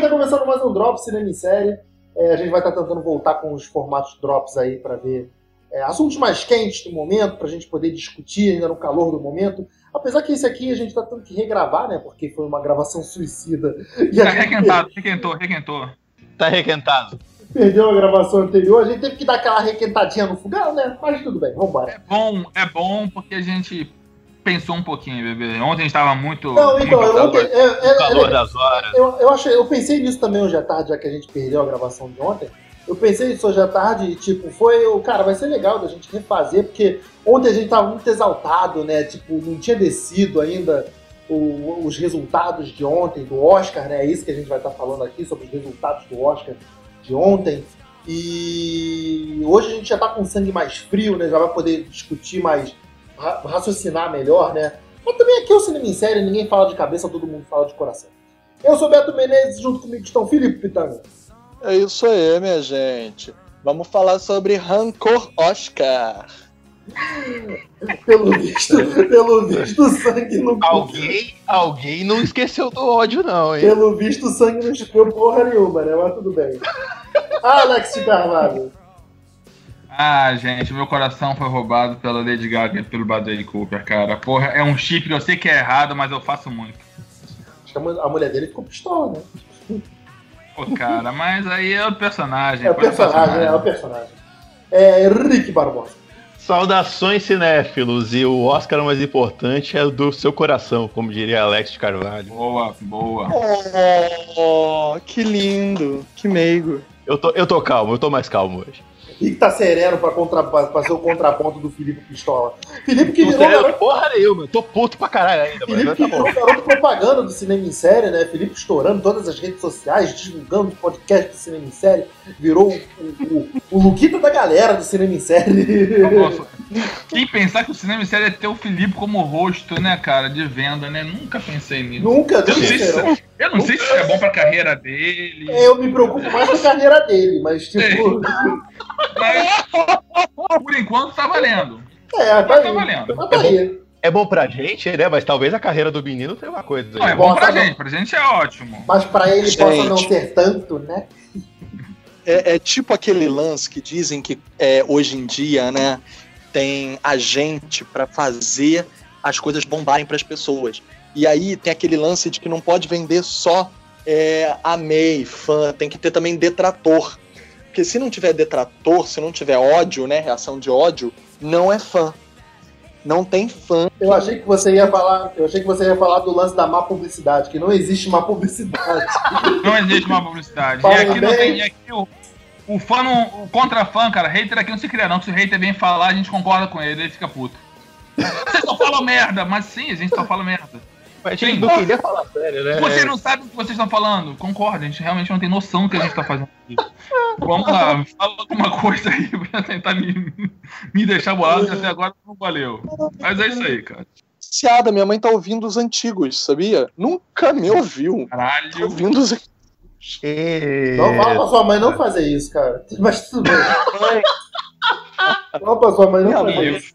bem, tá começando mais um Drop Cinema em Série. É, a gente vai estar tentando voltar com os formatos Drops aí para ver é, assuntos mais quentes do momento, para a gente poder discutir ainda no calor do momento. Apesar que esse aqui a gente tá tendo que regravar, né? Porque foi uma gravação suicida. E tá requentado, requentou, requentou. Tá requentado. Perdeu a gravação anterior, a gente teve que dar aquela requentadinha no fogão, né? Mas tudo bem, vambora. É bom, é bom porque a gente pensou um pouquinho, bebê. Ontem a gente tava muito. Não, então, muito ontem, é, é, calor é, das horas. Eu, eu, achei, eu pensei nisso também hoje à tarde, já que a gente perdeu a gravação de ontem. Eu pensei nisso hoje à tarde e, tipo, foi. Cara, vai ser legal da gente refazer, porque ontem a gente tava muito exaltado, né? Tipo, não tinha descido ainda o, os resultados de ontem, do Oscar, né? É isso que a gente vai estar falando aqui, sobre os resultados do Oscar de ontem. E hoje a gente já tá com sangue mais frio, né? Já vai poder discutir mais, raciocinar melhor, né? Mas também aqui é o Cinema em Série, ninguém fala de cabeça, todo mundo fala de coração. Eu sou Beto Menezes, junto comigo estão Felipe Pitanga. É isso aí, minha gente. Vamos falar sobre Rancor Oscar. pelo visto, pelo visto, o sangue não. Alguém, alguém não esqueceu do ódio, não, hein? Pelo visto, o sangue não esqueceu porra nenhuma, né? Mas tudo bem. Alex de Carvalho. Ah, gente, meu coração foi roubado pela Lady Gaga e pelo Bradley Cooper, cara. Porra, é um chip, eu sei que é errado, mas eu faço muito. Acho que a mulher dele ficou pistola, né? Pô, cara, mas aí é o personagem. É o personagem, é o personagem. É Rick Barbosa. Saudações cinéfilos, e o Oscar mais importante é o do seu coração, como diria Alex de Carvalho. Boa, boa. Oh, que lindo, que meigo. Eu tô, eu tô calmo, eu tô mais calmo hoje. Rick tá sereno pra, contra, pra fazer o contraponto do Felipe Pistola. Felipe que virou sereno garoto, porra nenhuma, tô puto pra caralho ainda, Felipe mas que tá garoto propaganda do cinema em série, né? Felipe estourando todas as redes sociais, divulgando o podcast do cinema em série. Virou o, o, o Luquita da galera do cinema em série. Quem pensar que o cinema em série é ter o Felipe como rosto, né, cara, de venda, né? Nunca pensei nisso. Nunca, Eu não nunca sei se, serão. eu não sei se isso é bom pra carreira dele. É, Eu me preocupo mais com a carreira dele, mas tipo. Mas, por enquanto tá valendo. É, tá Mas tá valendo. Tá aí. É bom pra gente, né? Mas talvez a carreira do menino tenha uma coisa Não, é bom pra não. gente, pra gente é ótimo. Mas pra ele possa Gente. não ser tanto, né? É, é tipo aquele lance que dizem que é, hoje em dia, né, tem agente pra fazer as coisas bombarem pras pessoas. E aí tem aquele lance de que não pode vender só é, amei, fã, tem que ter também detrator. Porque se não tiver detrator, se não tiver ódio, né, reação de ódio, não é fã. Não tem fã. Eu achei que você ia falar. Eu achei que você ia falar do lance da má publicidade, que não existe má publicidade. Não existe uma publicidade. E aqui não tem. E aqui o, o fã não. O contra fã, cara, hater aqui não se cria, não. Se o hater vem falar, a gente concorda com ele, ele fica puto. Vocês só falam merda, mas sim, a gente só fala merda. A gente não queria falar sério, né? Vocês não sabem o que vocês estão falando. Concorda, a gente realmente não tem noção do que a gente tá fazendo aqui. Vamos lá, fala alguma coisa aí pra tentar me, me deixar bolado, que até agora não valeu. Mas é isso aí, cara. Ciada, minha mãe tá ouvindo os antigos, sabia? Nunca me ouviu. Tá Caralho. ouvindo os É... Não fala pra sua mãe não fazer isso, cara. Mas tudo bem. Fala pra sua mãe não Minha fazer mãe- isso.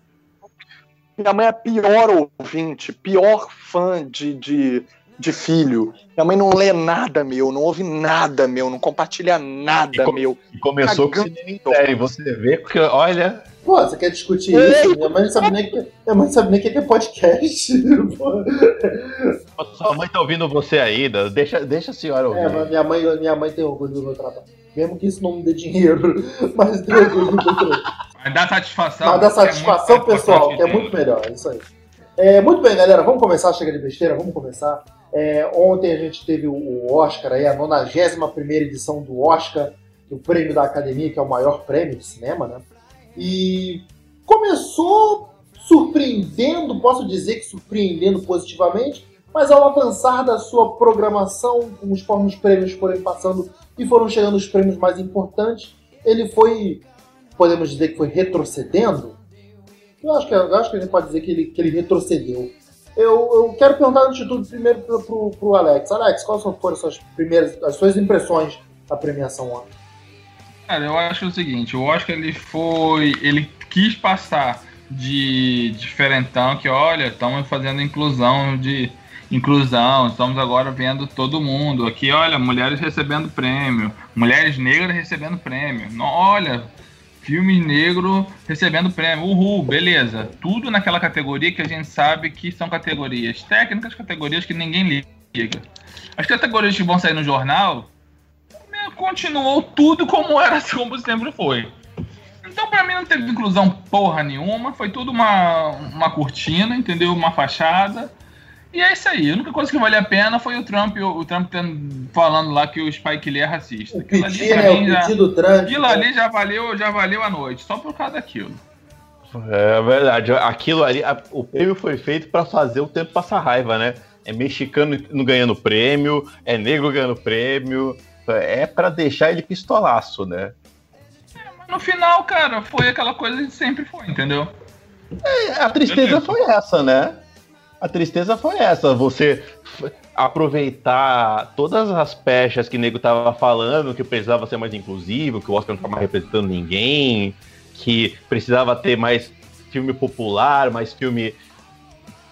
Minha mãe é a pior ouvinte, pior fã de, de, de filho. Minha mãe não lê nada meu, não ouve nada meu, não compartilha nada E com- meu. E começou com cinema em série. Você vê que, olha, Pô, você quer discutir isso? Minha mãe não sabe nem que, minha mãe não sabe nem o que é podcast. Pô. sua mãe tá ouvindo você ainda. Deixa, deixa a senhora ouvir. É, mas minha mãe, minha mãe tem orgulho do meu trabalho. Mesmo que isso não me dê dinheiro, mas tem orgulho do meu trabalho. Mas dá satisfação. Mas dá É satisfação muito pessoal, que é muito melhor, é isso aí. É, muito bem, galera, vamos começar, chega de besteira, vamos começar. É, ontem a gente teve o- Oscar, aí, a 91 edição do Oscar, do prêmio da Academia, que é o maior prêmio de cinema, né? E começou surpreendendo, posso dizer que surpreendendo positivamente, mas ao avançar da sua programação, conforme os prêmios forem passando e foram chegando os prêmios mais importantes, ele foi, podemos dizer que foi retrocedendo. Eu acho que, eu acho que a gente pode dizer que ele, que ele retrocedeu. Eu, eu quero perguntar antes de tudo primeiro pro, pro, pro Alex. Alex, quais foram as suas primeiras, as suas impressões da premiação ontem? Cara, eu acho o seguinte, o Oscar ele foi. ele quis passar de diferentão, que olha, estamos fazendo inclusão de. inclusão, estamos agora vendo todo mundo. Aqui, olha, mulheres recebendo prêmio, mulheres negras recebendo prêmio. Não, olha, filme negro recebendo prêmio. Uhul, beleza. Tudo naquela categoria que a gente sabe que são categorias técnicas, categorias que ninguém liga. As categorias que vão sair no jornal continuou tudo como era, como sempre foi. Então, pra mim, não teve inclusão porra nenhuma. Foi tudo uma, uma cortina, entendeu? Uma fachada. E é isso aí. A única coisa que valia a pena foi o Trump, o Trump falando lá que o Spike Lee é racista. O Aquilo piti, né? O já, Trump. aquilo né? ali já valeu, já valeu a noite, só por causa daquilo. É verdade. Aquilo ali, a- o prêmio foi feito pra fazer o tempo passar raiva, né? É mexicano não ganhando prêmio, é negro ganhando prêmio. É pra deixar ele pistolaço, né? Mas no final, cara, foi aquela coisa que sempre foi, entendeu? A tristeza foi essa, né? A tristeza foi essa. Você aproveitar todas as pechas que o nego tava falando, que precisava ser mais inclusivo, que o Oscar não tava representando ninguém, que precisava ter mais filme popular, mais filme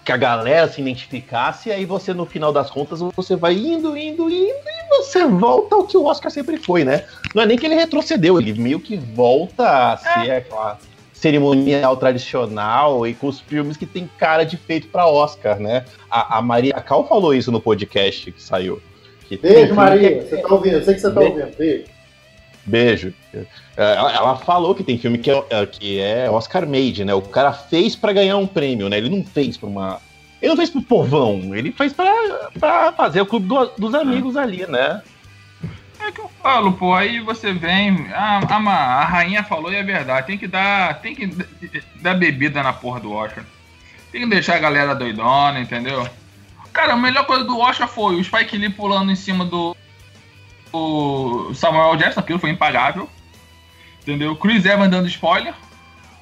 que a galera se identificasse, e aí você, no final das contas, você vai indo, indo, indo, e você volta ao que o Oscar sempre foi, né? Não é nem que ele retrocedeu, ele meio que volta a ser aquela cerimonial tradicional e com os filmes que tem cara de feito pra Oscar, né? A, a Maria Cal falou isso no podcast que saiu. Que Beijo, Maria. que- Você tá ouvindo? Eu sei que você tá Beijo. ouvindo. Beijo. Beijo. É, Ela, ela falou que tem filme que é, é, que é Oscar made, né? O cara fez pra ganhar um prêmio, né? Ele não fez pra uma. Ele não fez pro povão, ele fez pra, pra fazer o clube do- dos amigos ali, né? É que eu falo, pô, aí você vem. A, a, a rainha falou e é verdade. Tem que dar. Tem que dar bebida na porra do Oscar. Tem que deixar a galera doidona, entendeu? Cara, a melhor coisa do Oscar foi o Spike Lee pulando em cima do. do Samuel Jackson, aquilo foi impagável. Entendeu? Chris Evans dando spoiler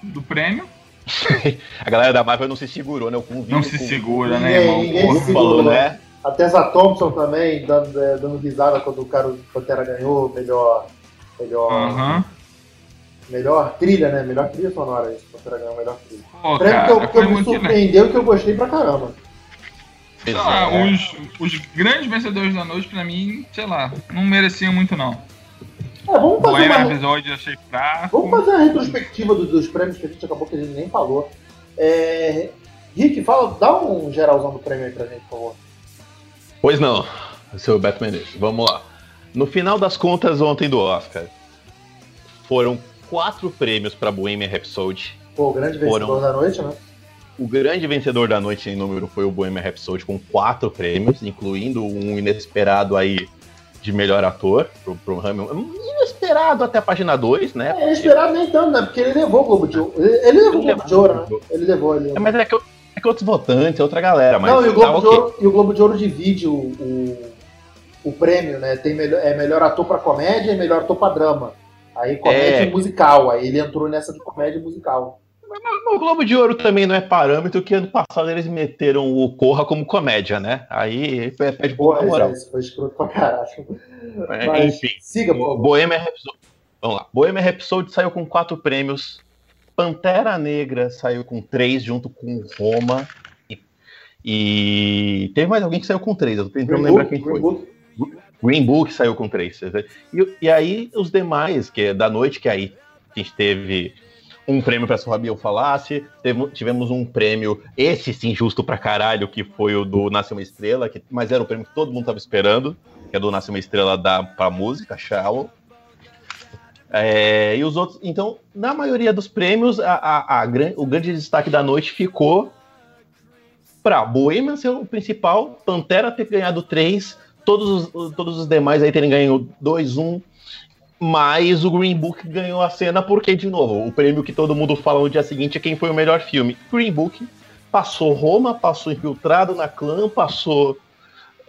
do prêmio. A galera da Marvel não se segurou, né? O convívio Não se segura, né, Ninguém- irmão? ninguém Porra. se segurou. falou, né? A Tessa Thompson também, dando, é, dando risada quando o cara o Pantera ganhou, melhor. Melhor. Aham. Melhor trilha, né? Melhor trilha sonora isso. Pantera ganhou melhor trilha. Pô, Prêmio que eu, cara, que eu me surpreendeu e que eu gostei pra caramba. Sei lá, É. os, os grandes vencedores da noite, pra mim, sei lá, não mereciam muito, não. É, vamos fazer uma, eu achei fraco. vamos fazer uma retrospectiva do- dos prêmios que a gente acabou que a gente nem falou. É, Rick, fala, dá um geralzão do prêmio aí pra gente, por favor. Pois não, seu Beto Menezes. Vamos lá. No final das contas, ontem do Oscar, foram quatro prêmios para Bohemian Rhapsody. Pô, o grande vencedor Foram. da noite, né? O grande vencedor da noite em número foi o Bohemian Rhapsody, com quatro prêmios, incluindo um inesperado aí de melhor ator, pro, pro Hamilton. Inesperado até a página 2, né? É esperado nem tanto, né? Porque ele levou o Globo de Ouro. Ele, ele levou o Globo de Ouro, né? Ele levou, ele É, levou. mas é que, é que outros votantes, é outra galera. Mas Não, e o, tá Globo de ok. Ouro, e o Globo de Ouro divide o, o, o prêmio, né? Tem melhor, é melhor ator pra comédia e melhor ator pra drama. Aí comédia É. e musical. Aí ele entrou nessa de comédia e musical. O Globo de Ouro também não é parâmetro, que ano passado eles meteram o Corra como comédia, né? Aí pede Porra, por isso, moral. isso foi escroto pra caralho. É, Mas Enfim. siga. Bohemian Rhapsody. Vamos lá. Bohemian Rhapsody saiu com quatro prêmios. Pantera Negra saiu com três, junto com Roma. E, e teve mais alguém que saiu com três. Eu tô tentando Green lembrar Book, quem Green foi. Book. Green Book saiu com três. E, e aí os demais, que é da noite, que aí a gente teve um prêmio para sua Biel Falasse, tivemos um prêmio, esse sim, justo pra caralho, que foi o do Nasce uma Estrela, que, mas era o prêmio que todo mundo tava esperando, que é do Nasce uma Estrela da, pra música, Shallow. É, e os outros, então, na maioria dos prêmios, a, a- a o grande destaque da noite ficou para Bohemian ser o principal, Pantera ter ganhado três, todos os, todos os demais aí terem ganho 2-1, mas o Green Book ganhou a cena porque, de novo, o prêmio que todo mundo fala no dia seguinte é quem foi o melhor filme. Green Book passou Roma, passou Infiltrado na Clã, passou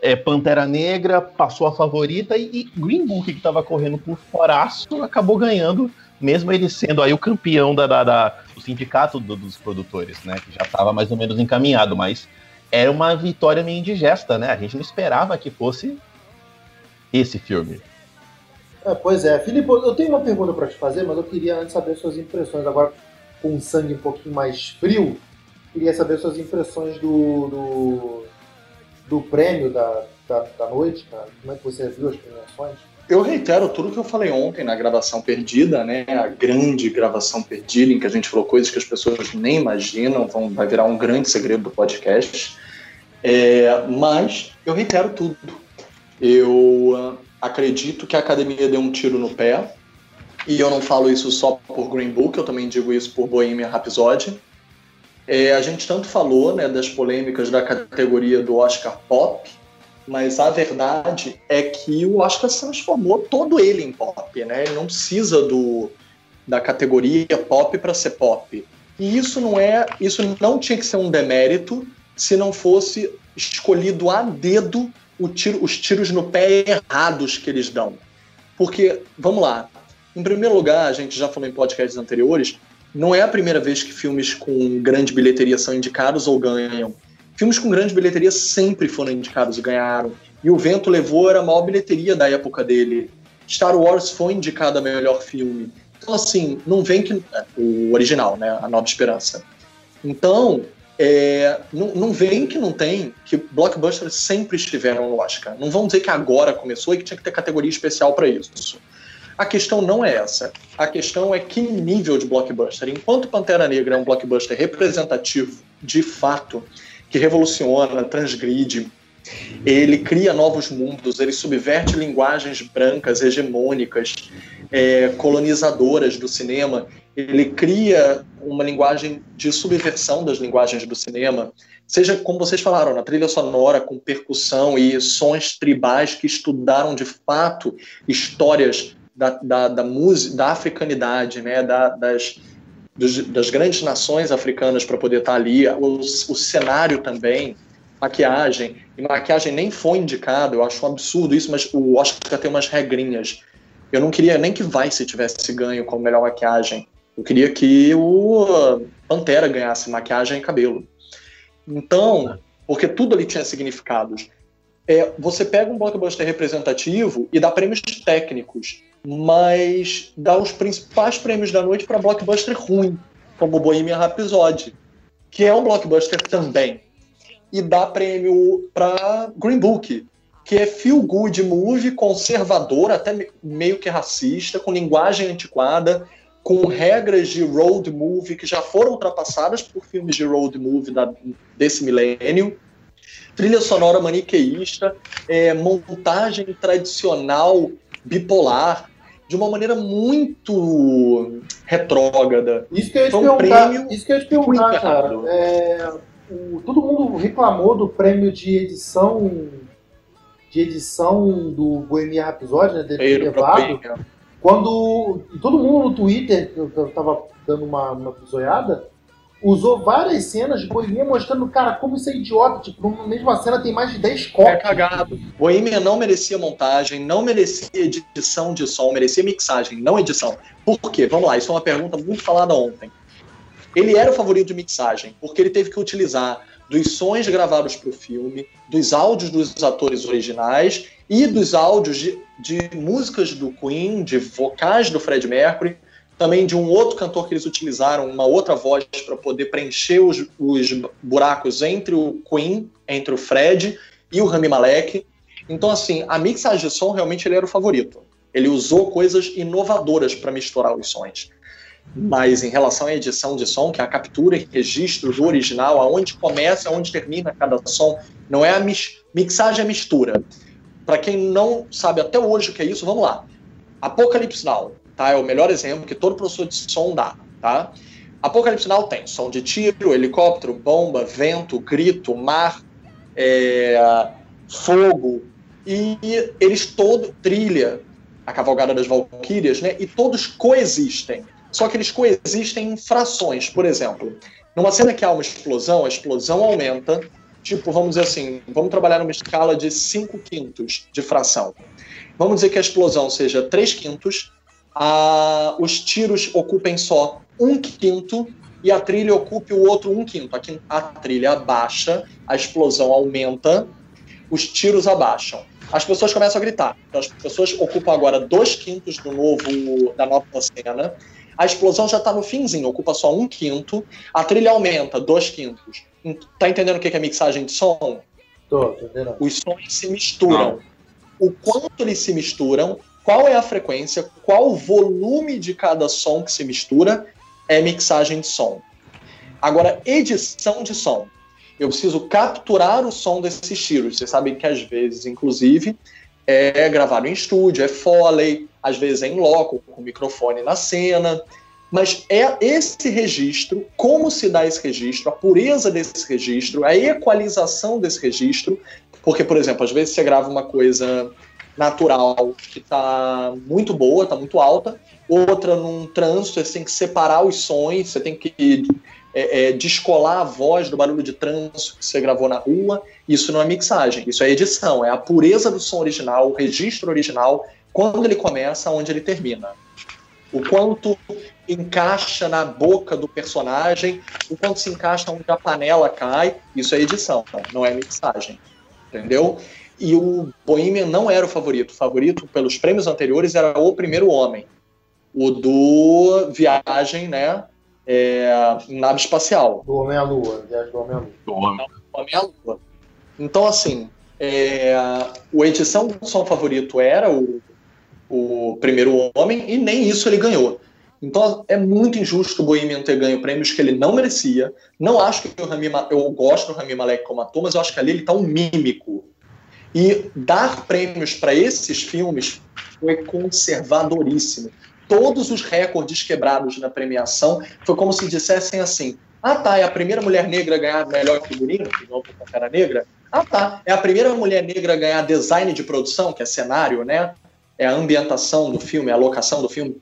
é, Pantera Negra, passou a favorita e, e Green Book, que estava correndo por foraço, acabou ganhando, mesmo ele sendo aí o campeão da, da- da- do sindicato do- dos produtores, né? Que já estava mais ou menos encaminhado, mas era uma vitória meio indigesta, né? A gente não esperava que fosse esse filme. É, pois é. Filipe, eu tenho uma pergunta pra te fazer, mas eu queria antes saber suas impressões. Agora, com sangue um pouquinho mais frio, queria saber suas impressões do, do, do prêmio da, da, da noite, cara? Como é que você viu as premiações? Eu reitero tudo que eu falei ontem na gravação perdida, né? A grande gravação perdida, em que a gente falou coisas que as pessoas nem imaginam, vão, vai virar um grande segredo do podcast. É, mas eu reitero tudo. Eu uh, acredito que a academia deu um tiro no pé, e eu não falo isso só por Green Book, eu também digo isso por Bohemian Rhapsody. É, a gente tanto falou né, das polêmicas da categoria do Oscar Pop, mas a verdade é que o Oscar se transformou todo ele em pop, né? Ele não precisa do, da categoria pop para ser pop. E isso não é, isso não tinha que ser um demérito se não fosse escolhido a dedo tiro, os tiros no pé errados que eles dão. Porque, vamos lá, em primeiro lugar, a gente já falou em podcasts anteriores, não é a primeira vez que filmes com grande bilheteria são indicados ou ganham. Filmes com grande bilheteria sempre foram indicados e ganharam. E O Vento Levou era a maior bilheteria da época dele. Star Wars foi indicado a melhor filme. Então, assim, não vem que. O original, né? A Nova Esperança. Então, é, não, não vem que não tem, que blockbusters sempre estiveram no Oscar. Não vamos dizer que agora começou e que tinha que ter categoria especial para isso. A questão não é essa. A questão é que nível de blockbuster. Enquanto Pantera Negra é um blockbuster representativo, de fato, que revoluciona, transgride, ele cria novos mundos, ele subverte linguagens brancas, hegemônicas, é, colonizadoras do cinema, ele cria uma linguagem de subversão das linguagens do cinema, seja como vocês falaram, na trilha sonora, com percussão e sons tribais que estudaram de fato histórias da, da, da música, da africanidade, né, da, das, dos, das grandes nações africanas para poder estar tá ali, o, o cenário também, maquiagem, e maquiagem nem foi indicado, eu acho um absurdo isso, mas o Oscar tem umas regrinhas. Eu não queria nem que Vice tivesse ganho como melhor maquiagem. Eu queria que o Pantera ganhasse maquiagem e cabelo. Então, porque tudo ali tinha significados. É, você pega um blockbuster representativo e dá prêmios técnicos mas dá os principais prêmios da noite para blockbuster ruim, como Bohemian Rhapsody, que é um blockbuster também. E dá prêmio para Green Book, que é feel good movie conservador, até meio que racista, com linguagem antiquada, com regras de road movie que já foram ultrapassadas por filmes de road movie da, desse milênio. Trilha sonora maniqueísta, é, montagem tradicional bipolar, de uma maneira muito retrógrada. Isso que eu ia te Foi um prêmio isso que eu ia te perguntar cara. É, o- todo mundo reclamou do prêmio de edição de edição do Bohemian Rhapsody, né, dele levado, quando todo mundo no Twitter, eu, tava dando uma, uma pisoiada, usou várias cenas de Bohemian mostrando, cara, como isso é idiota, tipo, numa mesma cena tem mais de 10 É copos. cagado. Bohemian não merecia montagem, não merecia edição de som, merecia mixagem, não edição. Por quê? Vamos lá, isso é uma pergunta muito falada ontem. Ele era o favorito de mixagem, porque ele teve que utilizar dos sons gravados para o filme, dos áudios dos atores originais e dos áudios de, de músicas do Queen, de vocais do Fred Mercury, também de um outro cantor que eles utilizaram, uma outra voz para poder preencher os, os buracos entre o Queen, entre o Fred e o Rami Malek. Então, assim, a mixagem de som realmente ele era o favorito. Ele usou coisas inovadoras para misturar os sons. Mas em relação à edição de som, que é a captura e registro do original, aonde começa aonde termina cada som, não é a mis mixagem, é mistura. Para quem não sabe até hoje o que é isso, vamos lá. Apocalypse Now, tá? É o melhor exemplo que todo professor de som dá, tá? Apocalipse Now tem som de tiro, helicóptero, bomba, vento, grito, mar, é, fogo, e eles todo trilha a cavalgada das Valquírias, né? E todos coexistem. Só que eles coexistem em frações. Por exemplo, numa cena que há uma explosão, a explosão aumenta. Tipo, vamos dizer assim, vamos trabalhar numa escala de 5 quintos de fração. Vamos dizer que a explosão seja 3 quintos, a, os tiros ocupem só um quinto e a trilha ocupe o outro um quinto. A, a trilha abaixa, a explosão aumenta, os tiros abaixam. As pessoas começam a gritar. Então, as pessoas ocupam agora dois quintos do novo, da nova cena. A explosão já está no finzinho, ocupa só um quinto. A trilha aumenta, dois quintos. Tá entendendo o que é mixagem de som? Tô, tô entendendo. Os sons se misturam. O quanto eles se misturam, qual é a frequência, qual o volume de cada som que se mistura, é mixagem de som. Agora, edição de som. Eu preciso capturar o som desses tiros. Vocês sabem que às vezes, inclusive, é gravado em estúdio, é foley, às vezes é em loco, com microfone na cena. Mas é esse registro, como se dá esse registro, a pureza desse registro, a equalização desse registro, porque, por exemplo, às vezes você grava uma coisa natural que está muito boa, está muito alta, outra num trânsito, você tem que separar os sons, você tem que é, é, descolar a voz do barulho de trânsito que você gravou na rua. Isso não é mixagem, isso é edição, é a pureza do som original, o registro original, quando ele começa, onde ele termina o quanto encaixa na boca do personagem, o quanto se encaixa onde a panela cai, isso é edição, não é mixagem, entendeu? E o Bohemian não era o favorito. O favorito, pelos prêmios anteriores, era o Primeiro Homem. O do Viagem, né? É, nave espacial. Do Homem à Lua. Viagem do Homem à Lua. Do homem. Homem à Lua. Então, assim, é, o edição do som favorito era o o primeiro homem, e nem isso ele ganhou. Então é muito injusto o Bohemian ter ganho prêmios que ele não merecia. Não acho que o Rami eu gosto do Rami Malek como ator, mas eu acho que ali ele está um mímico. E dar prêmios para esses filmes foi conservadoríssimo. Todos os recordes quebrados na premiação foi como se dissessem assim: ah tá, é a primeira mulher negra a ganhar melhor figurino, que não porque cara negra. Ah tá, é a primeira mulher negra a ganhar design de produção, que é cenário, né? é a ambientação do filme, a locação do filme.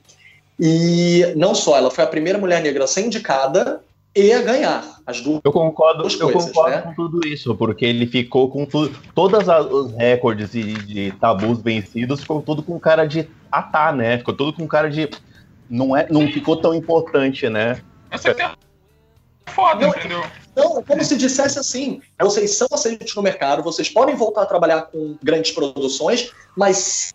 E não só, ela foi a primeira mulher negra a ser indicada e a ganhar as duas. Eu concordo, duas eu coisas, concordo né? com tudo isso, porque ele ficou com tudo, todos os recordes de, de tabus vencidos, ficou tudo com cara de atar, né? Ficou tudo com cara de não é, não ficou tão importante, né? Essa é foda, Não, entendeu? Então, como se dissesse assim, vocês são aceitos no mercado, vocês podem voltar a trabalhar com grandes produções, mas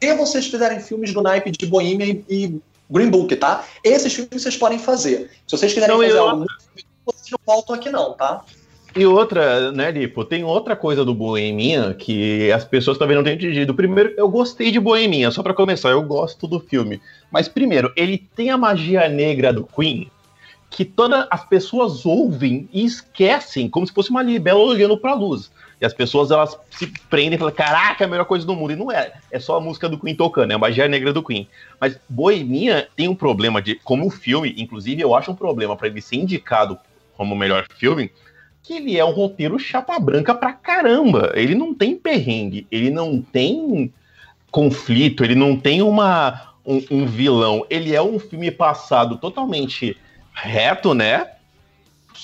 se vocês fizerem filmes do naipe de Bohemia e, e Green Book, tá? Esses filmes vocês podem fazer. Se vocês quiserem Não, fazer eu- algo muito, vocês não voltam aqui não, tá? E outra, né, Lipo, tem outra coisa do Boeminha que as pessoas talvez não tenham entendido. Primeiro, eu gostei de Boeminha, só pra começar, eu gosto do filme. Mas primeiro, ele tem a magia negra do Queen, que todas as pessoas ouvem e esquecem, como se fosse uma libela olhando pra luz. E as pessoas elas se prendem e falam: caraca, é a melhor coisa do mundo. E não é. É só a música do Queen tocando, é a magia negra do Queen. Mas Bohemia tem um problema de. Como o filme, inclusive, eu acho um problema pra ele ser indicado como o melhor filme, que ele é um roteiro chapa branca pra caramba. Ele não tem perrengue, ele não tem conflito, ele não tem uma, um, um vilão. Ele é um filme passado totalmente reto, né?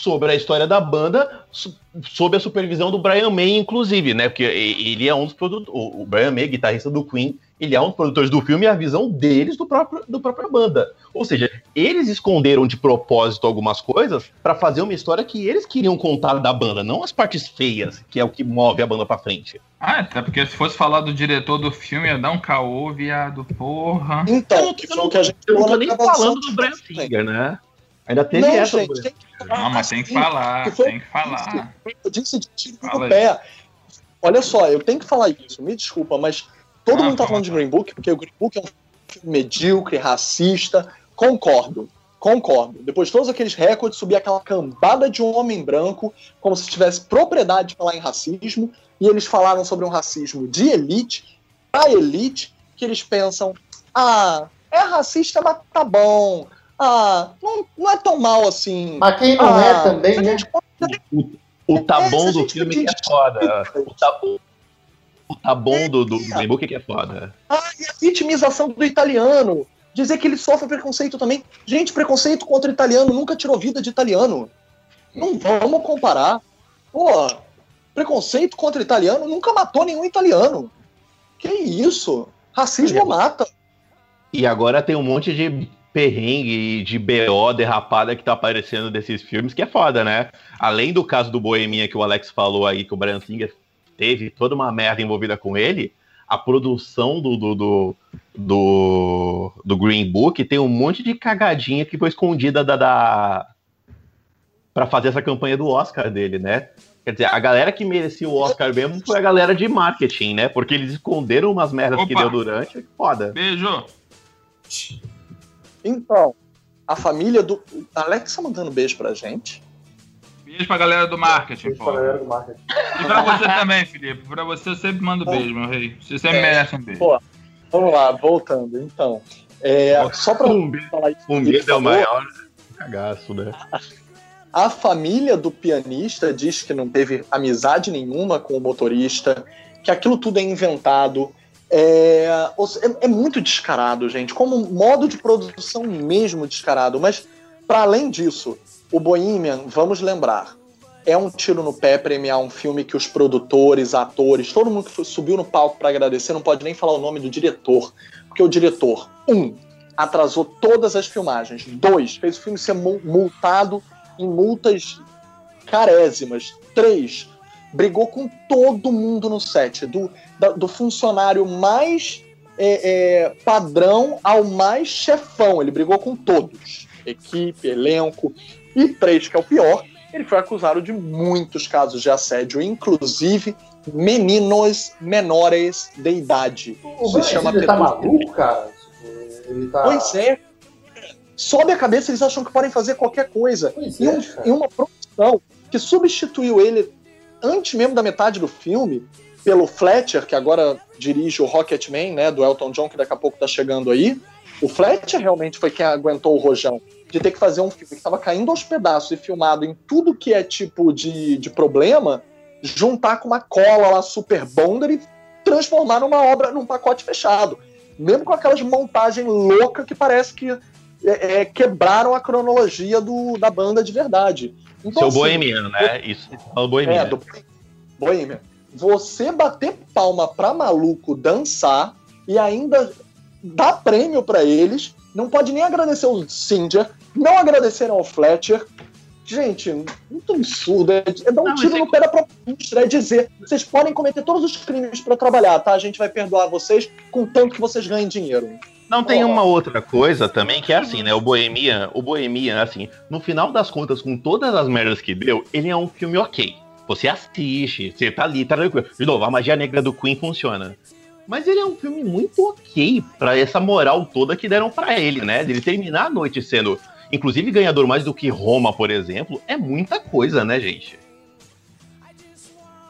Sobre a história da banda, so- sob a supervisão do Brian May, inclusive, né? Porque ele é um dos produtores. O Brian May, guitarrista do Queen, ele é um dos produtores do filme e a visão deles do próprio, do própria banda. Ou seja, eles esconderam de propósito algumas coisas pra fazer uma história que eles queriam contar da banda, não as partes feias, que é o que move a banda pra frente. Ah, até porque se fosse falar do diretor do filme, ia dar um caô, viado, porra. Então, que foi o que a gente Eu não tô nem falando do Brian. Singer, né? Ainda teve Não, essa. gente, tem que falar Não, mas tem que falar, que tem que falar. Eu disse de tiro Fala no pé. Olha só, eu tenho que falar isso, me desculpa, mas todo Ah, mundo tá fala, falando de. Green Book, porque o Green Book é um filme medíocre, racista. Concordo, concordo. Depois de todos aqueles recordes, subir aquela cambada de um homem branco, como se tivesse propriedade de falar em racismo, e eles falaram sobre um racismo de elite, a elite, que eles pensam, ah, é racista, mas tá bom. Ah, não, não é tão mal assim. Mas quem não Ah, é também, né? gente pode O tá É, bom do filme que é foda. O tá, o tá bom do, do, do Green Book que é foda. Ah, e a vitimização do italiano. Dizer que ele sofre preconceito também. Gente, preconceito contra italiano nunca tirou vida de italiano. Não vamos comparar. Pô, preconceito contra italiano nunca matou nenhum italiano. Que isso? Racismo É. mata. E agora tem um monte de perrengue de BO derrapada que tá aparecendo desses filmes, que é foda, né? Além do caso do Boeminha que o Alex falou aí, que o Brian Singer teve toda uma merda envolvida com ele, a produção do, do, do, do, do Green Book tem um monte de cagadinha que foi escondida da, da para fazer essa campanha do Oscar dele, né? Quer dizer, a galera que merecia o Oscar mesmo foi a galera de marketing, né? Porque eles esconderam umas merdas que Opa. deu durante. Foda. Beijo. Então, a família do. Alexa mandando beijo pra gente. Beijo pra galera do marketing, Beijo pô. pra galera do marketing. E pra você também, Felipe. Pra você eu sempre mando beijo, meu rei. Você sempre É. merece um beijo. Pô, Vamos lá, voltando. Então, é, só pra Um beijo, falar isso, um beijo é o maior cagaço, né? A família do pianista diz que não teve amizade nenhuma com o motorista, que aquilo tudo é inventado. É, é- é muito descarado, gente, como modo de produção mesmo descarado. Mas, para além disso, o Bohemian, vamos lembrar, é um tiro no pé premiar um filme que os produtores, atores, todo mundo que subiu no palco para agradecer não pode nem falar o nome do diretor. Porque o diretor, um, atrasou todas as filmagens. Dois, fez o filme ser mu- multado em multas carésimas. Três, brigou com todo mundo no set, do, da- do funcionário mais é, é, padrão ao mais chefão. Ele brigou com todos. Equipe, elenco. E três, que é o pior, ele foi acusado de muitos casos de assédio, inclusive meninos menores de idade. O Se chama Singer tá maluco, cara? Ele tá... Pois é. Sobe a cabeça, eles acham que podem fazer qualquer coisa. Pois E, é, um- e uma produção que substituiu ele antes mesmo da metade do filme pelo Fletcher, que agora dirige o Rocketman, né, do Elton John, que daqui a pouco tá chegando aí. O Fletcher realmente foi quem aguentou o rojão de ter que fazer um filme que estava caindo aos pedaços e filmado em tudo que é tipo de, de problema, juntar com uma cola lá super bonder e transformar numa obra, num pacote fechado. Mesmo com aquelas montagens loucas que parece que é, é, quebraram a cronologia do, da banda de verdade. Então, Seu assim, boêmio, né? Isso o boêmio. é, do Bohemian. Você bater palma pra maluco dançar e ainda dar prêmio pra eles, não pode nem agradecer o Singer, não agradecer ao Fletcher. Gente, muito absurdo. É, é dar um Não, tiro é- no pé da própria indústria. É dizer, vocês podem cometer todos os crimes pra trabalhar, tá? A gente vai perdoar vocês com tanto que vocês ganhem dinheiro. Não tem Ó. uma outra coisa também que é assim, né? O Bohemian, o Bohemian, assim, no final das contas, com todas as merdas que deu, ele é um filme ok. Você assiste, você tá ali, tá tranquilo. De novo, a magia negra do Queen funciona. Mas ele é um filme muito ok pra essa moral toda que deram pra ele, né? Ele terminar a noite sendo, inclusive, ganhador mais do que Roma, por exemplo, é muita coisa, né, gente?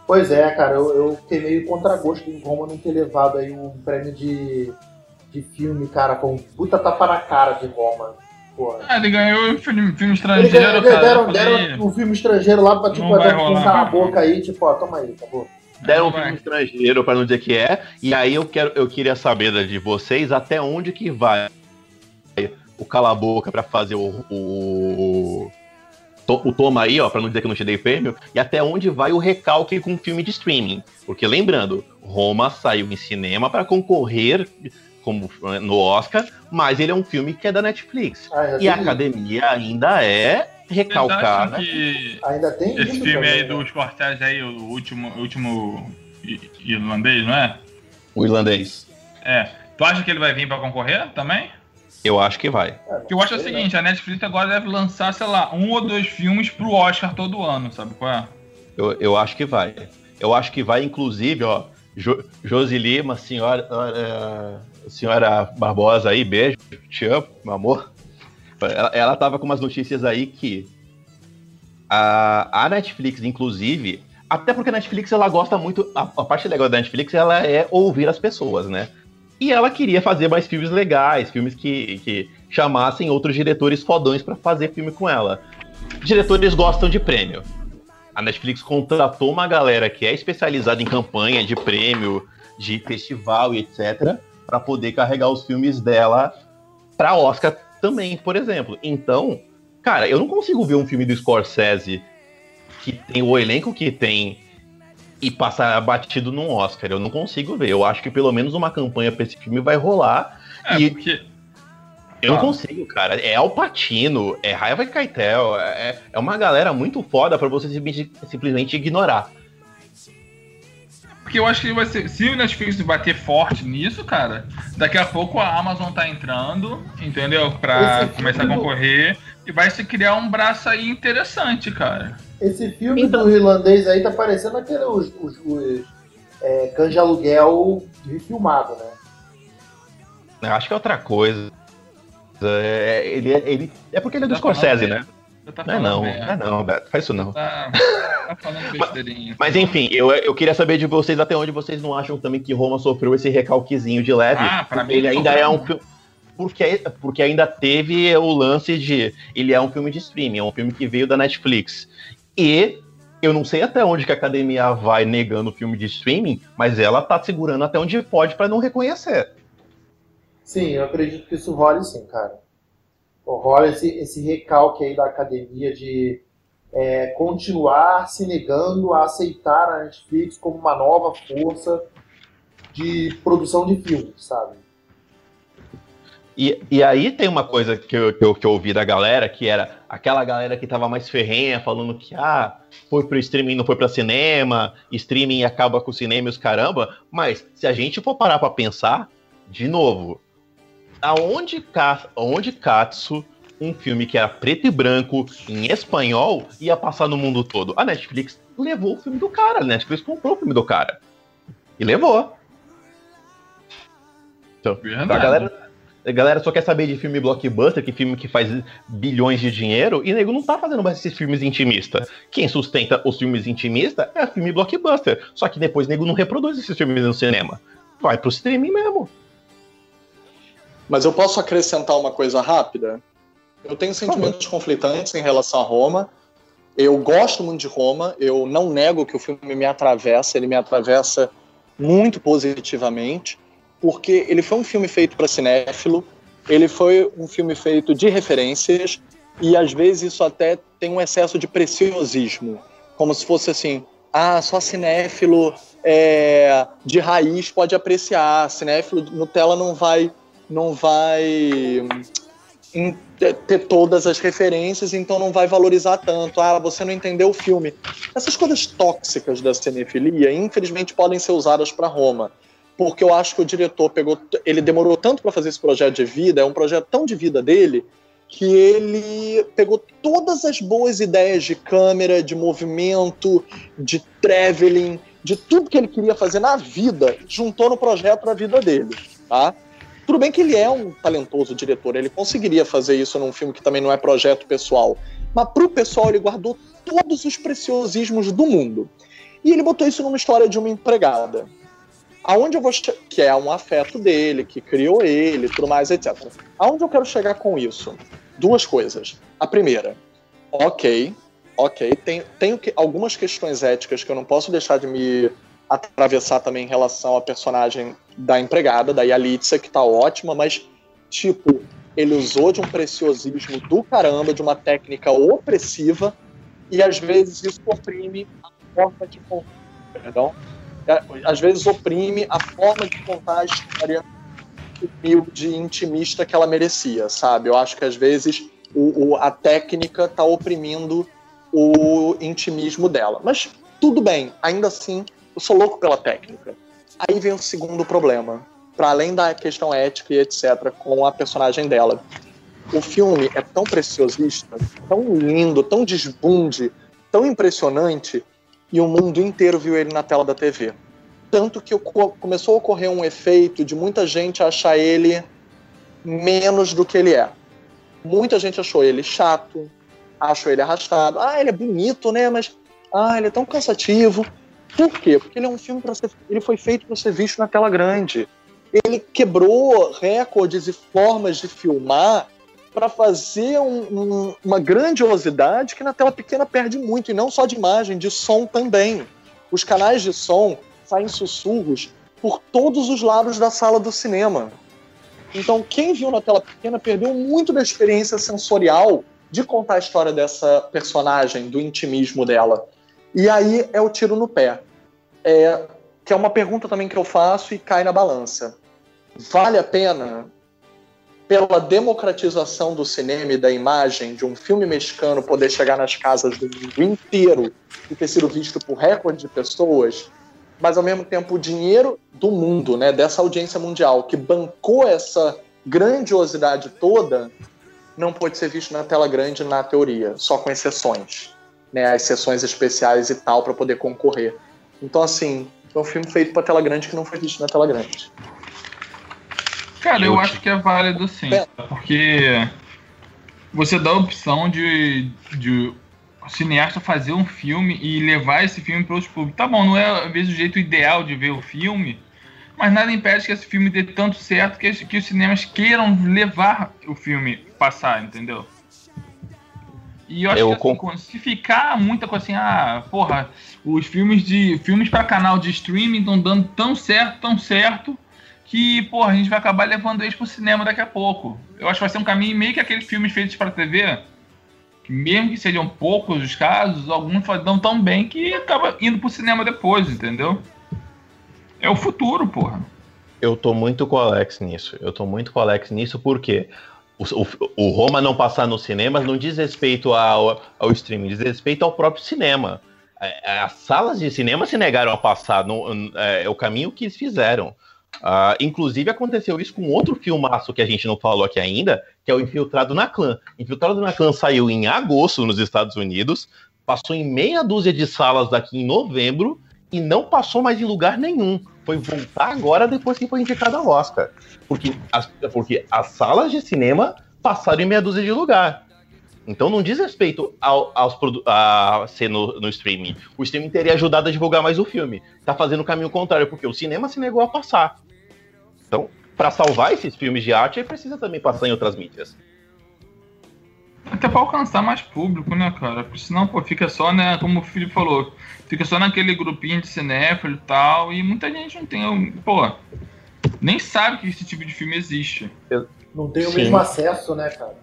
Pois é, cara, eu, eu fiquei meio contragosto em Roma não ter levado aí um prêmio de, de filme, cara, com um puta tapa na cara de Roma. Porra. Ah, ele ganhou um filme, filme Ele estrangeiro, ganhou- cara. deram, um filme estrangeiro lá pra tipo, Não dar um rolar. cala a boca aí, tipo, ó, toma aí, acabou. Deram um vai. filme estrangeiro, pra não dizer que é. E aí eu, quero, eu queria saber da- de vocês até onde que vai o cala a boca pra fazer o, o, o toma aí, ó, pra não dizer que eu não te dei prêmio, e até onde vai o recalque com filme de streaming. Porque lembrando, Roma saiu em cinema pra concorrer como eh, no Oscar, mas ele é um filme que é da Netflix. Ah, ainda E a academia ainda é recalcada. que Ainda tem esse isso filme aí também, né? do Scorsese aí, o último, o último irlandês, não é? O irlandês. É. Tu acha que ele vai vir pra concorrer também? Eu acho que vai. É, não eu acho o seguinte, a Netflix agora deve lançar, sei lá, um ou dois filmes pro Oscar todo ano, sabe qual é? Eu, eu acho que vai. Eu acho que vai, inclusive, ó. Jo, Josi Lima, senhora, eh, senhora Barbosa aí, beijo, te amo, meu amor. Ela, ela tava com umas notícias aí que a, a Netflix, inclusive, até porque a Netflix ela gosta muito. A, a parte legal da Netflix ela é ouvir as pessoas, né? E ela queria fazer mais filmes legais, filmes que, que chamassem outros diretores fodões pra fazer filme com ela. Diretores gostam de prêmio. A Netflix contratou uma galera que é especializada em campanha de prêmio, de festival e etc, para poder carregar os filmes dela para Oscar também, por exemplo. Então, cara, eu não consigo ver um filme do Scorsese que tem o elenco que tem e passar batido num Oscar. Eu não consigo ver. Eu acho que pelo menos uma campanha para esse filme vai rolar. É, E- porque. Eu não Ah. consigo, cara. É Alpatino, é Raiva Keitel, é, é uma galera muito foda pra você simplesmente ignorar. Porque eu acho que vai ser. Se o Netflix bater forte nisso, cara, daqui a pouco a Amazon tá entrando, entendeu? Pra Esse começar a filme do- concorrer. E vai se criar um braço aí interessante, cara. Esse filme então... do irlandês aí tá parecendo aquele os, os, os é, cães de aluguel refilmado, né? Eu acho que é outra coisa. É, ele, é, ele, é porque ele é do Scorsese, né? Tá não é não, não é não, Beto, faz isso não. Tá, tá falando besteirinha. Mas, mas enfim, eu, eu queria saber de vocês até onde vocês não acham também que Roma sofreu esse recalquezinho de leve. Ah, pra mim ele ainda é um filme. Porque, porque ainda teve o lance de. Ele é um filme de streaming, é um filme que veio da Netflix. E eu não sei até onde que a academia vai negando o filme de streaming, mas ela tá segurando até onde pode para não reconhecer. Sim, eu acredito que isso role sim, cara. Rola esse, esse recalque aí da academia de é, continuar se negando a aceitar a Netflix como uma nova força de produção de filmes, sabe? E, e aí tem uma coisa que eu, que eu, que eu ouvi da galera, que era aquela galera que tava mais ferrenha, falando que ah, foi pro streaming, não foi para cinema, streaming acaba com o cinema e os caramba. Mas se a gente for parar para pensar, de novo, aonde, aonde Katsu, um filme que era preto e branco, em espanhol, ia passar no mundo todo? A Netflix levou o filme do cara, a Netflix comprou o filme do cara. E levou. Então, a galera a galera só quer saber de filme blockbuster, que filme que faz bilhões de dinheiro, e nego não tá fazendo mais esses filmes intimistas. Quem sustenta os filmes intimistas é filme blockbuster. Só que depois nego não reproduz esses filmes no cinema. Vai pro streaming mesmo. Mas eu posso acrescentar uma coisa rápida? Eu tenho sentimentos conflitantes em relação a Roma. Eu gosto muito de Roma, eu não nego que o filme me atravessa, ele me atravessa muito positivamente porque ele foi um filme feito para cinéfilo, ele foi um filme feito de referências. E às vezes isso até tem um excesso de preciosismo, como se fosse assim, ah, só cinéfilo é, de raiz pode apreciar, cinéfilo Nutella não vai não vai hum, ter todas as referências, então não vai valorizar tanto. Ah, você não entendeu o filme. Essas coisas tóxicas da cinefilia, infelizmente, podem ser usadas para Roma porque eu acho que o diretor pegou, ele demorou tanto para fazer esse projeto de vida, é um projeto tão de vida dele, que ele pegou todas as boas ideias de câmera, de movimento, de traveling, de tudo que ele queria fazer na vida, juntou no projeto da vida dele, tá? Tudo bem que ele é um talentoso diretor, ele conseguiria fazer isso num filme que também não é projeto pessoal, mas pro pessoal ele guardou todos os preciosismos do mundo. E ele botou isso numa história de uma empregada aonde eu vou que é um afeto dele, que criou ele, tudo mais, etc. Aonde eu quero chegar com isso? Duas coisas. A primeira, ok, ok, tem, tenho que, algumas questões éticas que eu não posso deixar de me atravessar também em relação à personagem da empregada, da Yalitza, que tá ótima, mas, tipo, ele usou de um preciosismo do caramba, de uma técnica opressiva, e às vezes isso oprime a forma de. Perdão? É, às vezes oprime a forma de contar a história humilde e intimista que ela merecia, sabe? Eu acho que às vezes o, o, a técnica está oprimindo o intimismo dela. Mas tudo bem, ainda assim, eu sou louco pela técnica. Aí vem o segundo problema. Para além da questão ética e etc., com a personagem dela. O filme é tão preciosista, tão lindo, tão desbunde, tão impressionante, e o mundo inteiro viu ele na tela da TV. Tanto que começou a ocorrer um efeito de muita gente achar ele menos do que ele é. Muita gente achou ele chato, achou ele arrastado. Ah, ele é bonito, né? Mas ah, ele é tão cansativo. Por quê? Porque ele é um filme para ser, ele foi feito para ser visto na tela grande. Ele quebrou recordes e formas de filmar para fazer um, um, uma grandiosidade que na tela pequena perde muito, e não só de imagem, de som também. Os canais de som saem sussurros por todos os lados da sala do cinema. Então, quem viu na tela pequena perdeu muito da experiência sensorial de contar a história dessa personagem, do intimismo dela. E aí é o tiro no pé. É, que é uma pergunta também que eu faço e cai na balança. Vale a pena pela democratização do cinema e da imagem de um filme mexicano poder chegar nas casas do mundo inteiro e ter sido visto por recorde de pessoas, mas ao mesmo tempo o dinheiro do mundo, né, dessa audiência mundial que bancou essa grandiosidade toda, não pode ser visto na tela grande na teoria, só com exceções. Né, as sessões especiais e tal para poder concorrer. Então, assim, é um filme feito para tela grande que não foi visto na tela grande. Cara, eu acho que é válido sim, é. porque você dá a opção de, de o cineasta fazer um filme e levar esse filme para os públicos. Tá bom, não é às vezes o jeito ideal de ver o filme, mas nada impede que esse filme dê tanto certo que, que os cinemas queiram levar o filme passar, entendeu? E eu acho eu que assim, se ficar muita coisa assim, ah, porra, os filmes de filmes para canal de streaming estão dando tão certo, tão certo, que, porra, a gente vai acabar levando eles pro cinema daqui a pouco. Eu acho que vai ser um caminho meio que aqueles filmes feitos para TV, que mesmo que sejam poucos os casos, alguns dão tão bem que acaba indo pro cinema depois, entendeu? É o futuro, porra. Eu tô muito com o Alex nisso. Eu tô muito com o Alex nisso porque o, o, Roma não passar nos cinemas não diz respeito ao, ao streaming, diz respeito ao próprio cinema. É, é, as salas de cinema se negaram a passar, no, é, é o caminho que eles fizeram. Uh, inclusive aconteceu isso com outro filmaço que a gente não falou aqui ainda, que é o Infiltrado na Clã. Infiltrado na Clã saiu em agosto nos Estados Unidos, passou em meia dúzia de salas daqui em novembro e não passou mais em lugar nenhum. Foi voltar agora depois que foi indicado ao Oscar. Porque as, porque as salas de cinema passaram em meia dúzia de lugar. Então não diz respeito ao, aos a ser no, no, streaming. O streaming teria ajudado a divulgar mais o filme. Tá fazendo o caminho contrário, porque o cinema se negou a passar. Então, para salvar esses filmes de arte, ele precisa também passar em outras mídias. Até para alcançar mais público, né, cara? Porque senão, pô, fica só, né, como o Felipe falou, fica só naquele grupinho de cinéfilo e tal, e muita gente não tem, pô, nem sabe que esse tipo de filme existe. Não tem o Sim. mesmo acesso, né, cara?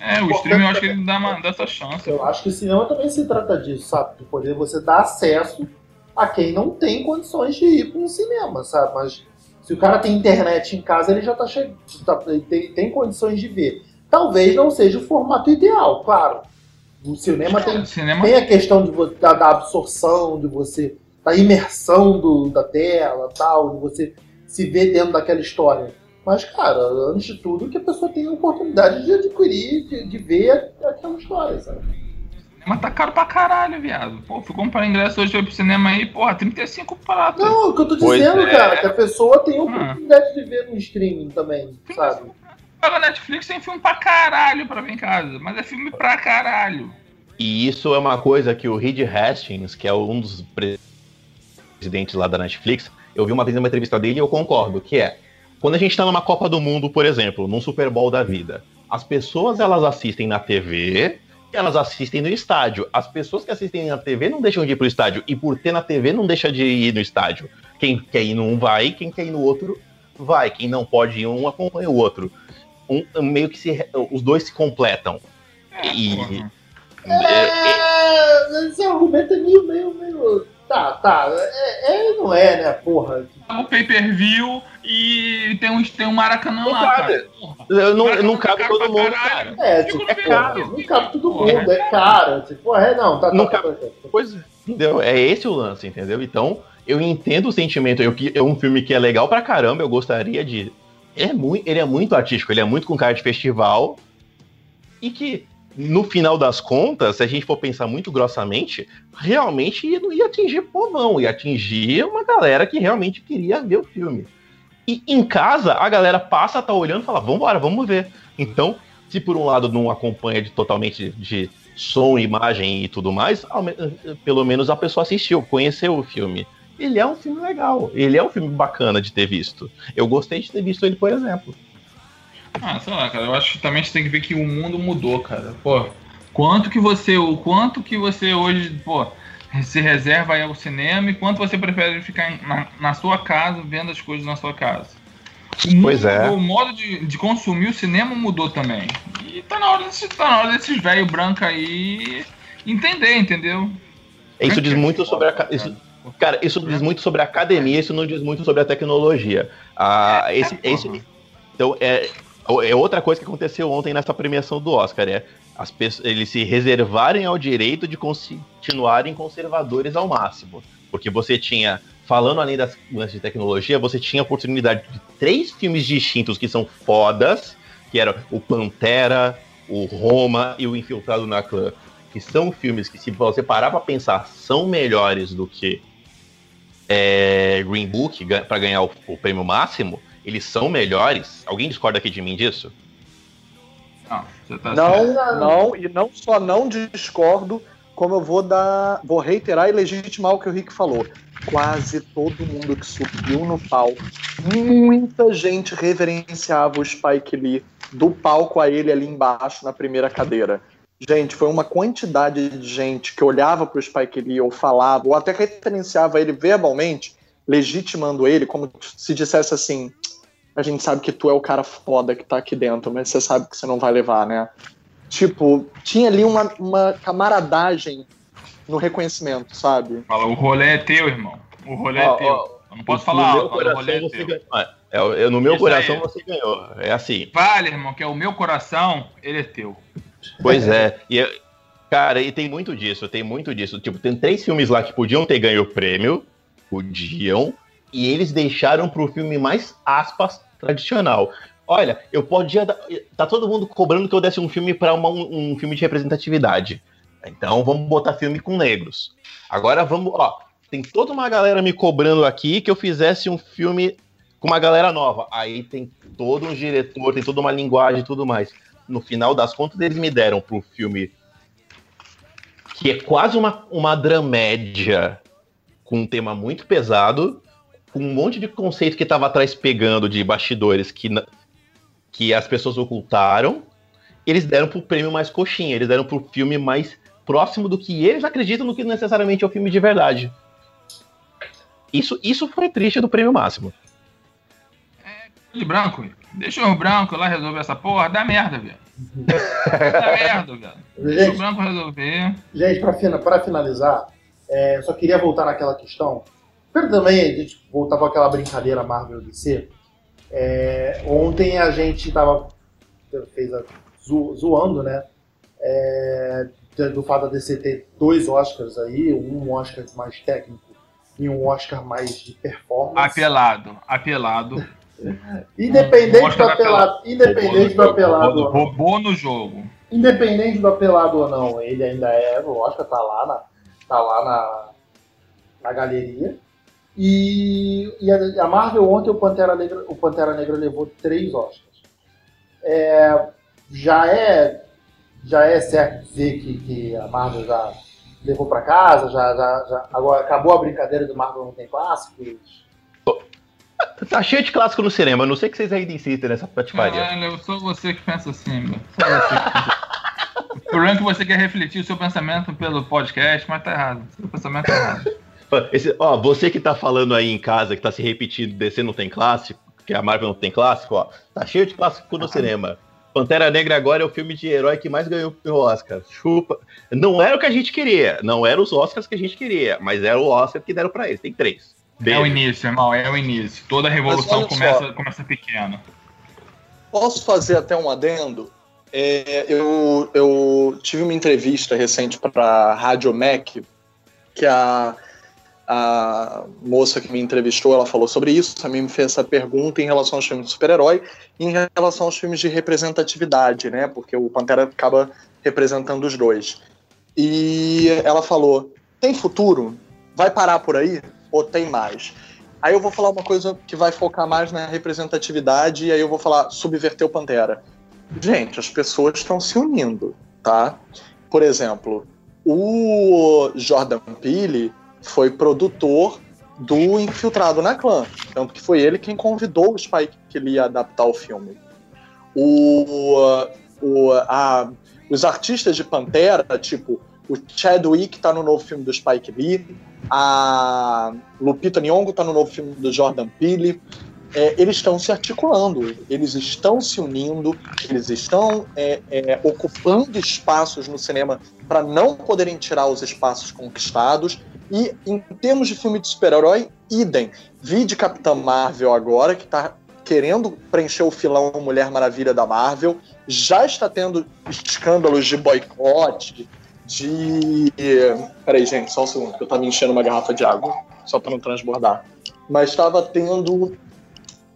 É, o streaming eu acho que ele dá, uma, dá essa chance. Eu acho que o cinema também se trata disso, sabe? De poder você dar acesso a quem não tem condições de ir para um cinema, sabe? Mas se o cara tem internet em casa, ele já tá chegando, tá, tem, tem condições de ver. Talvez não seja o formato ideal, claro. O cinema tem, cinema... tem a questão de, da, da, absorção, de você, da imersão do, da tela, tal, de você se ver dentro daquela história. Mas, cara, antes de tudo, que a pessoa tenha a oportunidade de adquirir, de, de ver aquela história, sabe? Mas tá caro pra caralho, viado. Pô, fui comprar ingresso hoje pro cinema aí, porra, 35 pratos. Não, o que eu tô dizendo, é. cara, que a pessoa tem a hum. oportunidade de ver no streaming também, sabe? Paga Netflix tem filme pra caralho pra ver em casa, mas é filme pra caralho. E isso é uma coisa que o Reed Hastings, que é um dos presidentes lá da Netflix, eu vi uma vez uma entrevista dele e eu concordo, que é quando a gente está numa Copa do Mundo, por exemplo, num Super Bowl da vida, as pessoas elas assistem na TV e elas assistem no estádio. As pessoas que assistem na TV não deixam de ir pro estádio e por ter na TV não deixa de ir no estádio. Quem quer ir num vai, quem quer ir no outro vai. Quem não pode ir um acompanha o outro. Um, meio que se, os dois se completam. É, e, é, é, esse argumento é meio, meio, meio Tá, tá. É, é não é, né, porra? O pay-per-view e tem um, tem um Maracanã não lá, cabe. cara. não, não cabe todo mundo, cara. É, tipo, é caro. Não cabe todo mundo, é caro. Tipo, é, não, tá, não tá, cabe. Tá, tá. Pois, entendeu? É esse o lance, entendeu? Então, eu entendo o sentimento. Eu, é um filme que é legal pra caramba, eu gostaria de... É muito, ele é muito artístico, ele é muito com cara de festival e que no final das contas, se a gente for pensar muito grossamente, realmente não ia atingir povão, ia atingir uma galera que realmente queria ver o filme. E em casa, a galera passa tá olhando e fala, vambora, vamos ver. Então, se por um lado não acompanha de, totalmente de som, imagem e tudo mais, pelo menos a pessoa assistiu, conheceu o filme. Ele é um filme legal, ele é um filme bacana de ter visto. Eu gostei de ter visto ele, por exemplo. Ah, sei lá, cara. Eu acho que também você tem que ver que o mundo mudou, cara. Pô, quanto que você, o quanto que você hoje, pô, se reserva aí ao cinema e quanto você prefere ficar na, na sua casa vendo as coisas na sua casa. O pois mundo, é. O modo de, de consumir o cinema mudou também. E tá na hora, desse, tá na hora desses velhos brancos aí entender, entendeu? Isso diz muito sobre a. Isso, cara, isso diz muito sobre a academia, isso não diz muito sobre a tecnologia. Ah, esse, esse, então, é, é outra coisa que aconteceu ontem nessa premiação do Oscar, é as pessoas, eles se reservarem ao direito de continuarem conservadores ao máximo. Porque você tinha, falando além das mudanças de tecnologia, você tinha a oportunidade de três filmes distintos que são fodas, que eram o Pantera, o Roma e o Infiltrado na Clã. que são filmes que, se você parar pra pensar, são melhores do que é, Green Book para ganhar o, o, prêmio máximo, eles são melhores. Alguém discorda aqui de mim disso? Não, tá não, não, e não só não discordo, como eu vou dar, vou reiterar e legitimar o que o Rick falou. Quase todo mundo que subiu no palco, muita gente reverenciava o Spike Lee do palco a ele ali embaixo na primeira cadeira. Gente, foi uma quantidade de gente que olhava para o Spike Lee ou falava, ou até referenciava ele verbalmente, legitimando ele, como se dissesse assim: a gente sabe que tu é o cara foda que tá aqui dentro, mas você sabe que você não vai levar, né? Tipo, tinha ali uma, uma camaradagem no reconhecimento, sabe? Fala, o rolê é teu, irmão. O rolê é teu. eu não posso falar alto, o rolê é teu. É, eu, no meu Isso coração aí. você ganhou. É assim. Vale, irmão, que é o meu coração, ele é teu. Pois é. E, cara, e tem muito disso, tem muito disso. Tipo, tem três filmes lá que podiam ter ganho o prêmio, podiam, e eles deixaram pro filme mais aspas tradicional. Olha, eu podia. Dar, tá todo mundo cobrando que eu desse um filme para um, um filme de representatividade. Então vamos botar filme com negros. Agora vamos, ó, tem toda uma galera me cobrando aqui que eu fizesse um filme com uma galera nova. Aí tem todo um diretor, tem toda uma linguagem e tudo mais no final das contas, eles me deram um filme que é quase uma, uma dramédia com um tema muito pesado, com um monte de conceito que estava atrás pegando de bastidores que, que as pessoas ocultaram. Eles deram pro prêmio mais coxinha, eles deram pro filme mais próximo do que eles acreditam no que necessariamente é o filme de verdade. Isso, isso foi triste do prêmio máximo. De branco. Deixa o branco lá resolver essa porra, dá merda, velho. dá merda, velho. Deixa o branco resolver. Gente, pra, fina, pra finalizar, é, só queria voltar naquela questão. Primeiro também, a gente voltava aquela brincadeira Marvel DC. É, ontem a gente tava fez a, zo, zoando, né? É, do fato da DC ter dois Oscars aí, um Oscar mais técnico e um Oscar mais de performance. Apelado, apelado. Independente do apelado, independente do apelado. Roubou no jogo. Independente do apelado ou não, ele ainda é, o Oscar tá lá na, tá lá na, na galeria. E, e a, Marvel ontem o Pantera Negra, o Pantera Negra levou três Oscars. É, já é já é certo dizer que, que a Marvel já levou para casa, já, já, já, agora acabou a brincadeira do Marvel não tem clássicos. Tá cheio de clássico no cinema, eu não sei que vocês ainda insistem nessa patifaria. Caralho, eu sou você que pensa assim, meu. Só você que pensa Por que você quer refletir o seu pensamento pelo podcast, mas tá errado. Seu pensamento tá errado. Esse, ó, você que tá falando aí em casa, que tá se repetindo, DC não tem clássico, que a Marvel não tem clássico, ó, tá cheio de clássico no ah. cinema. Pantera Negra agora é o filme de herói que mais ganhou o Oscar. Chupa. Não era o que a gente queria, não eram os Oscars que a gente queria, mas era o Oscar que deram para eles. Tem três. Beijo. É o início, irmão, é o início. Toda revolução começa, começa pequena. Posso fazer até um adendo? É, eu, eu tive uma entrevista recente para a Rádio Mac, que a, a moça que me entrevistou, ela falou sobre isso, também me fez essa pergunta em relação aos filmes de super-herói e em relação aos filmes de representatividade, né? Porque o Pantera acaba representando os dois. E ela falou: tem futuro? Vai parar por aí? Ou tem mais? Aí eu vou falar uma coisa que vai focar mais na representatividade e aí eu vou falar subverter o Pantera. Gente, as pessoas estão se unindo, tá? Por exemplo, o Jordan Peele foi produtor do Infiltrado na Clã, tanto que foi ele quem convidou o Spike que ele ia adaptar o filme. O, o, a, os artistas de Pantera, tipo o Chadwick tá no novo filme do Spike Lee, a Lupita Nyong'o está no novo filme do Jordan Peele. É, eles estão se articulando, eles estão se unindo, eles estão é, é, ocupando espaços no cinema para não poderem tirar os espaços conquistados. E em termos de filme de super-herói, idem. Vi de Capitã Marvel agora, que está querendo preencher o filão Mulher Maravilha da Marvel. Já está tendo escândalos de boicote, de. Peraí, gente, só um segundo, que eu tava enchendo uma garrafa de água, só para não transbordar. Mas estava tendo.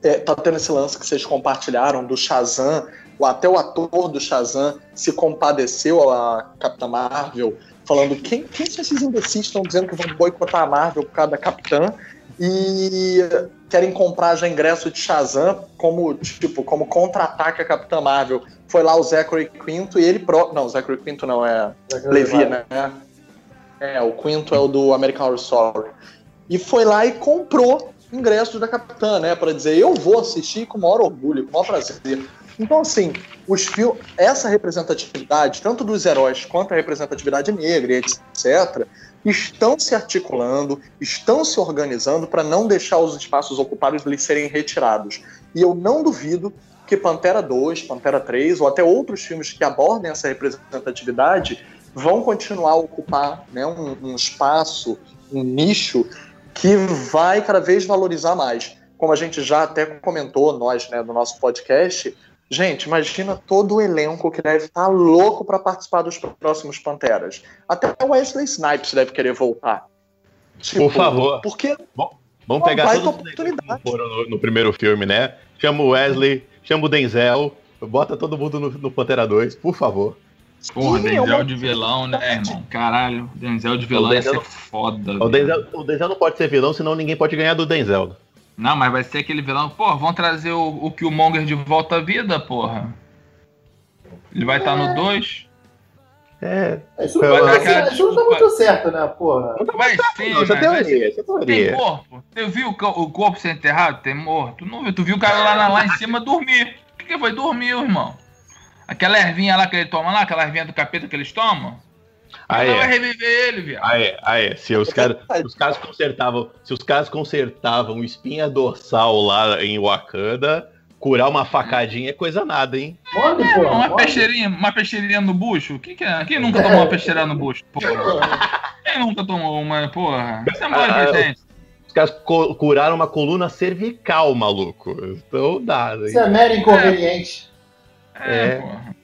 É, tá tendo esse lance que vocês compartilharam do Shazam até o ator do Shazam se compadeceu a Capitã Marvel, falando quem, quem são esses imbecis estão dizendo que vão boicotar a Marvel por causa da Capitã e querem comprar já ingresso de Shazam como, tipo, como contra-ataque a Capitã Marvel. Foi lá o Zachary Quinto e ele próprio... Não, o Zachary Quinto não, é Levi, né? É, o Quinto é o do American Horror Story. E foi lá e comprou ingressos da Capitã, né? Para dizer, eu vou assistir com o maior orgulho, com o maior prazer. Então, assim, os fil essa representatividade, tanto dos heróis quanto a representatividade negra, etc., estão se articulando, estão se organizando para não deixar os espaços ocupados eles serem retirados. E eu não duvido que Pantera 2, Pantera 3 ou até outros filmes que abordem essa representatividade vão continuar a ocupar né, um, um espaço, um nicho que vai cada vez valorizar mais. Como a gente já até comentou, nós, né, no nosso podcast, gente, imagina todo o elenco que deve estar louco para participar dos próximos Panteras. Até o Wesley Snipes deve querer voltar. Tipo, Por favor. Porque. Bom, vamos pegar todos oportunidade. que foram no, no, primeiro filme, né? Chama o Wesley, chama o Denzel, bota todo mundo no, no Pantera 2, por favor. Porra, Sim, Denzel é de vilão, né, irmão? Caralho, Denzel de vilão Denzel, ia ser foda. O Denzel, o Denzel, não pode ser vilão, senão ninguém pode ganhar do Denzel. Não, mas vai ser aquele vilão. Porra, vão trazer o, o Killmonger de volta à vida, porra. Ele vai estar é. tá no 2. É. Isso, não, vai, cara, isso não tá muito certo, né, porra? Vai sim, não, teoria, Tem corpo. Você viu o corpo ser enterrado? Tem morto. Não viu? Tu viu o cara lá, lá em cima dormir. Por que foi dormir, irmão? Aquela ervinha lá que ele toma lá, aquela ervinha do capeta que eles tomam. Ah, é. vai reviver ele, viado. Ah, é. Ah, é. Se os caras os caras consertavam, se os caras consertavam espinha dorsal lá em Wakanda, curar uma facadinha é coisa nada, hein? Pode, é, uma pode. peixeirinha, uma peixeirinha no bucho? Quem, que é? Quem nunca tomou uma peixeira no bucho? Porra. Quem nunca tomou uma, porra? Isso é mole pra ah, gente. Os caras curaram uma coluna cervical, maluco. Então dá. Isso é mero inconveniente. É, é. porra.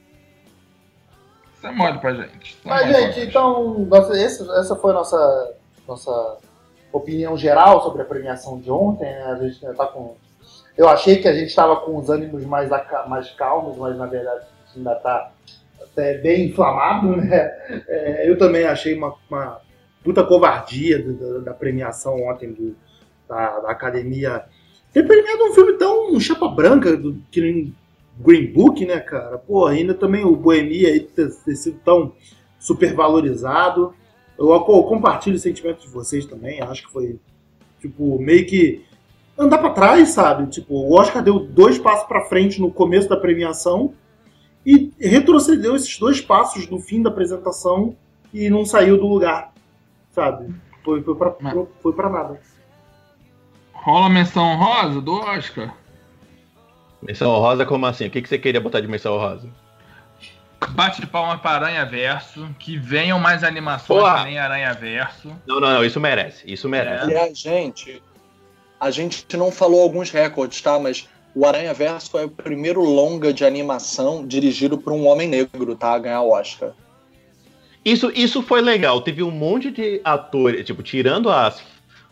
Isso é mole pra gente. É Mas, é gente, então, nossa, essa, essa foi a nossa, nossa opinião geral sobre a premiação de ontem. Né? A gente tá com. Eu achei que a gente estava com os ânimos mais, mais calmos, mas na verdade a gente ainda está até bem inflamado, né? É, eu também achei uma, uma puta covardia da, da premiação ontem do, da, da academia ter premiado um filme tão chapa branca do, que Green Book, né, cara? Pô, ainda também o Boemia aí ter, ter sido tão super valorizado. Eu, eu compartilho o sentimento de vocês também. Acho que foi, tipo, meio que andar para trás, sabe? Tipo, o Oscar deu dois passos para frente no começo da premiação e retrocedeu esses dois passos no fim da apresentação e não saiu do lugar, sabe? Foi, foi, foi pra nada. Rola menção rosa do Oscar? Menção rosa como assim? O que, que você queria botar de menção rosa? Bate de palma para Aranha Verso, que venham mais animações Porra. nem Aranha Verso. Não, não, não, isso merece, isso merece. É. E a gente, a gente não falou alguns recordes, tá? Mas o Aranha Verso é o primeiro longa de animação dirigido por um homem negro, tá? A ganhar o Oscar. Isso, isso foi legal. Teve um monte de atores, tipo, tirando as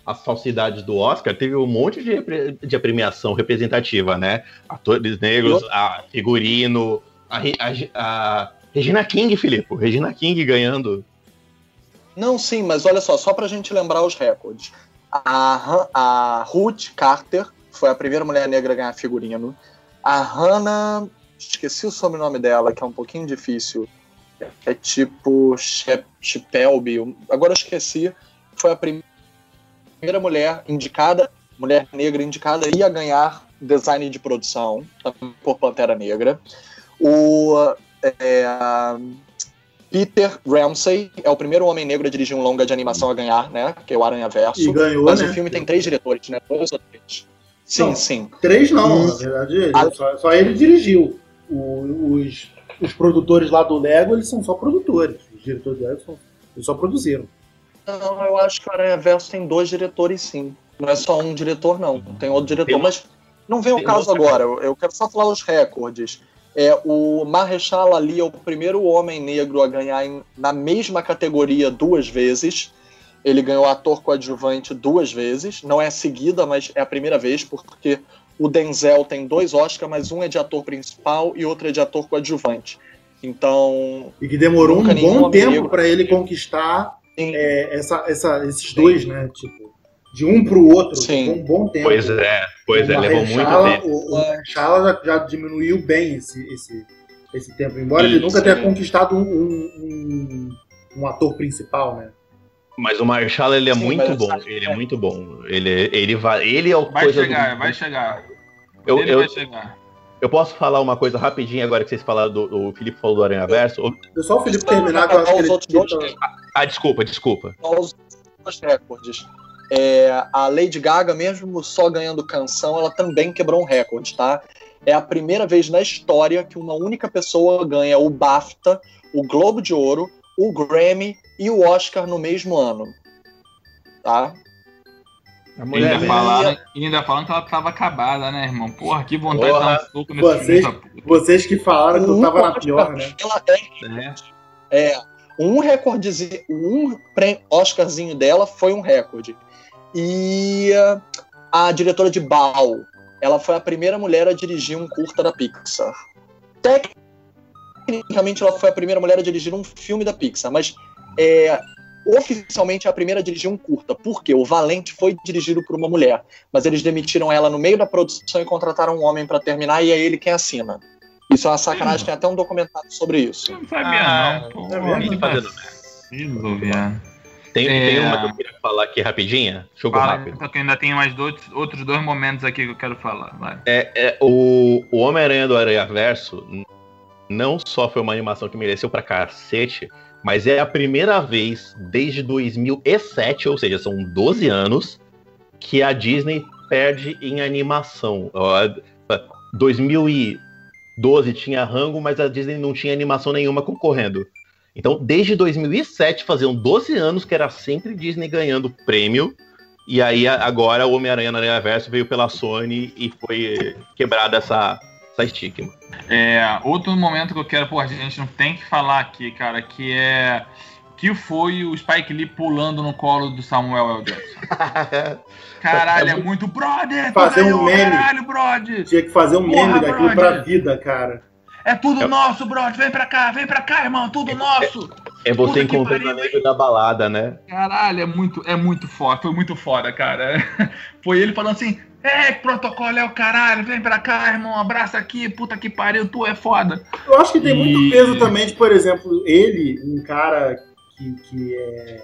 as falsidades do Oscar, teve um monte de, de premiação representativa, né? Atores negros, a figurino, a, a, a Regina King, Filipe, Regina King ganhando. Não, sim, mas olha só, só pra gente lembrar os recordes. A, a Ruth Carter foi a primeira mulher negra a ganhar figurino. A Hannah, esqueci o sobrenome dela, que é um pouquinho difícil. É tipo Chepelby, agora eu esqueci. Foi a primeira primeira mulher indicada, mulher negra indicada, ia ganhar design de produção por Pantera Negra. O é, Peter Ramsey é o primeiro homem negro a dirigir um longa de animação a ganhar, né? Que é o Aranha Verso. Ganhou, Mas né? o filme tem três diretores, né? Dois ou três. Sim, não, sim. Três não, na verdade. Ele, a... só, só, ele dirigiu. O, os, os produtores lá do Lego, eles são só produtores. Os diretores do Lego são, eles só produziram. Não, eu acho que o Aranha Verso tem dois diretores, sim. Não é só um diretor, não. Tem outro diretor, tem mas não vem o caso agora. Eu, eu quero só falar os recordes. É, o Marrechal Ali é o primeiro homem negro a ganhar em, na mesma categoria duas vezes. Ele ganhou ator coadjuvante duas vezes. Não é a seguida, mas é a primeira vez, porque o Denzel tem dois Oscars, mas um é de ator principal e outro é de ator coadjuvante. Então. E que demorou um bom tempo para ele conquistar. É, essa, essa- esses dois, né? Tipo, de um pro outro. Sim. Levou um bom tempo. Pois é, pois é, O levou muito tempo. O, o já, já diminuiu bem esse, esse, esse tempo, embora ele Isso, nunca tenha sim. conquistado um, um, um ator principal, né? Mas o Marshall ele é Sim, muito bom. Ele é muito bom. Ele, ele vai. Ele é o Vai coisa chegar, do- vai chegar. Eu, Ele eu, vai chegar. Eu posso falar uma coisa rapidinho agora que vocês falaram do. O Felipe falou do Aranha Verso. Deixa só o Felipe terminar, eu que Os outros ele- Ah, desculpa, desculpa. dois recordes. É, a Lady Gaga, mesmo só ganhando canção, ela também quebrou um recorde, tá? É a primeira vez na história que uma única pessoa ganha o BAFTA, o Globo de Ouro, o Grammy e o Oscar no mesmo ano. Tá? A mulher ainda, falaram, ainda falaram que ela tava acabada, né, irmão? Porra, que vontade Porra. de dar um soco nesse Vocês-. Vocês que falaram que eu tava na pior, né? Ela é É. É, um recordezinho, um Oscarzinho dela foi um recorde. E a diretora de Bao, ela foi a primeira mulher a dirigir um curta da Pixar. Tecnicamente, ela foi a primeira mulher a dirigir um filme da Pixar, mas é, oficialmente é a primeira a dirigir um curta. Porque o Valente foi dirigido por uma mulher, mas eles demitiram ela no meio da produção e contrataram um homem para terminar e é ele quem assina. Isso é uma sacanagem, tem até um documentário sobre isso. Não sabia, Ah, não. Pô, é mesmo? que Tá fazendo vacilo, viado. Tem, É. tem uma que eu queria falar aqui rapidinha. Jogo Fala, rápido. porque ainda tem mais dois, outros dois momentos aqui que eu quero falar. Vai. É, é, o o Homem-Aranha do Aranha Verso não só foi uma animação que mereceu pra cacete, mas é a primeira vez desde 2007, ou seja, são 12 anos, que a Disney perde em animação. Ó, 2012 tinha Rango, mas a Disney não tinha animação nenhuma concorrendo. Então, desde 2007, faziam 12 anos que era sempre Disney ganhando prêmio. E aí, agora, o Homem-Aranha no Aranha Verso veio pela Sony e foi quebrada essa, essa estigma. É, outro momento que eu quero, pô, a gente não tem que falar aqui, cara, que é. Que foi o Spike Lee pulando no colo do Samuel L. Jackson. Caralho, é muito brother! Fazer um meme. Caralho, brother! Tinha que fazer um Porra, meme daquilo brother. pra vida, cara. É tudo É- nosso, brother! Vem pra cá, vem pra cá, irmão, tudo nosso! É você Puta que encontrando pariu, amigo da balada, né? Caralho, é muito, é muito foda, foi muito foda, cara. Foi ele falando assim: É, protocolo é o caralho, vem pra cá, irmão, abraça aqui, puta que pariu, tu é foda. Eu acho que tem muito E- peso também de, por exemplo, ele, um cara que, que é,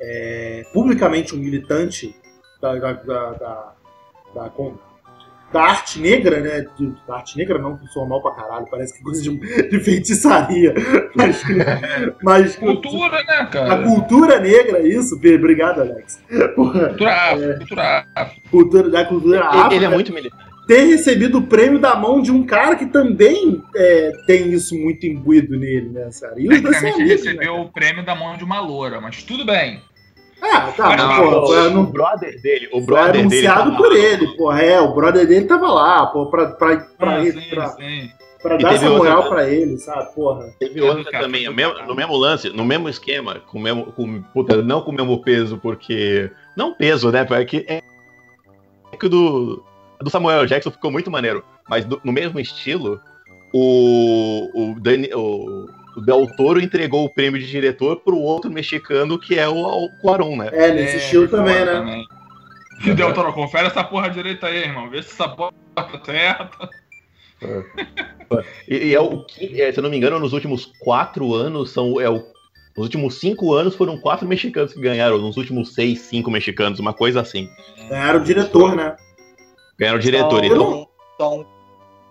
é publicamente um militante da, da, da, da, da, da arte negra, né? De- da arte negra não, que soa mal pra caralho, parece que coisa de, de feitiçaria. Mas, mas Cultura, né, a cara? cultura negra, isso, obrigado, Alex. Porra, Cultura afro, cultura afro. cultura, da cultura Ele, afro. ele é muito militante. ter recebido o prêmio da mão de um cara que também é, tem isso muito imbuído nele, né, cara? E os Tecnicamente recebeu né? o prêmio da mão de uma loura, mas tudo bem. Ah, tá, Mas não, porra, foi, o anu- brother dele, o foi brother dele. anunciado tava- por ele, porra. É, o brother dele tava lá, pô, pra, pra, pra, Ah, sim, pra, sim. pra dar essa moral outra- pra ele, sabe, porra. Teve outra também, no educado. mesmo, no mesmo lance, no mesmo esquema, com o mesmo, com, puta, não com o mesmo peso, porque. Não peso, né? Porque é, é que o do, do Samuel Jackson ficou muito maneiro. Mas do- no mesmo estilo, o, o, Dani, o, o Del Toro entregou o prêmio de diretor pro outro mexicano, que é o, o Cuarón, né? É, nesse estilo foi também, né? E Del Toro, confere essa porra direita aí, irmão. Vê se essa porra tá certa. E, e é o que, é, se eu não me engano, nos últimos quatro anos são. É o, nos últimos cinco anos foram quatro mexicanos que ganharam, nos últimos seis, cinco mexicanos, uma coisa assim. Era o diretor, né? Ganharam o diretor. Então, são,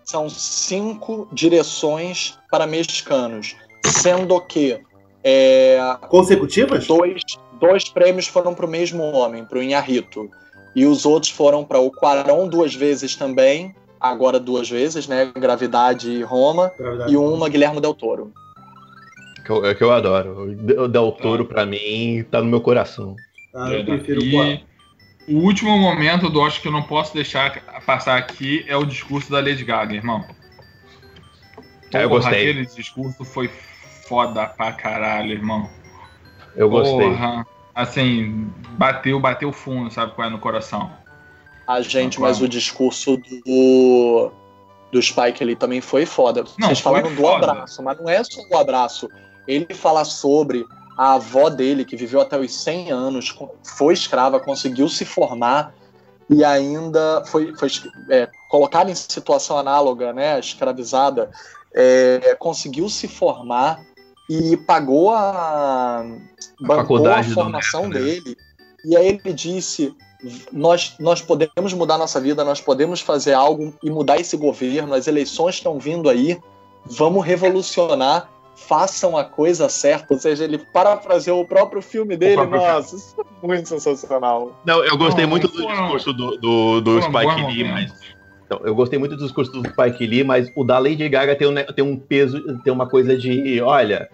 são cinco direções para mexicanos, sendo que é, Consecutivas? dois, dois prêmios foram para o mesmo homem, para o Inharrito. E os outros foram para o Quarão duas vezes também, agora duas vezes, né? Gravidade e Roma. Gravidade. E uma Guilherme Del Toro. que eu, é que eu adoro. O De- O Del Toro, pra mim, tá no meu coração. Ah, eu prefiro o e o último momento do Oscar que eu não posso deixar passar aqui é o discurso da Lady Gaga, irmão. Ah, eu Porra, gostei. Aquele discurso foi foda pra caralho, irmão. Eu gostei. Porra. Assim, bateu, bateu fundo, sabe qual é no coração. a gente, mas o discurso do, do Spike ali também foi foda. Não, Vocês falaram do foda. abraço, mas não é só o abraço. Ele fala sobre a avó dele, que viveu até os 100 anos, foi escrava, conseguiu se formar e ainda foi, foi é, colocada em situação análoga, né, escravizada, é, conseguiu se formar e pagou a, bancou a, a formação neto, né? dele. E aí ele disse: nós, nós podemos mudar nossa vida, nós podemos fazer algo e mudar esse governo, as eleições estão vindo aí, vamos revolucionar, façam a coisa certa. Ou seja, ele parafraseou o próprio filme dele. Próprio Nossa, filme. isso é muito sensacional. Não, eu gostei não, muito do discurso do, do, do Spike Lee, mas. Então, eu gostei muito do discurso do Spike Lee, mas o da Lady Gaga tem um, tem um peso, tem uma coisa de, olha,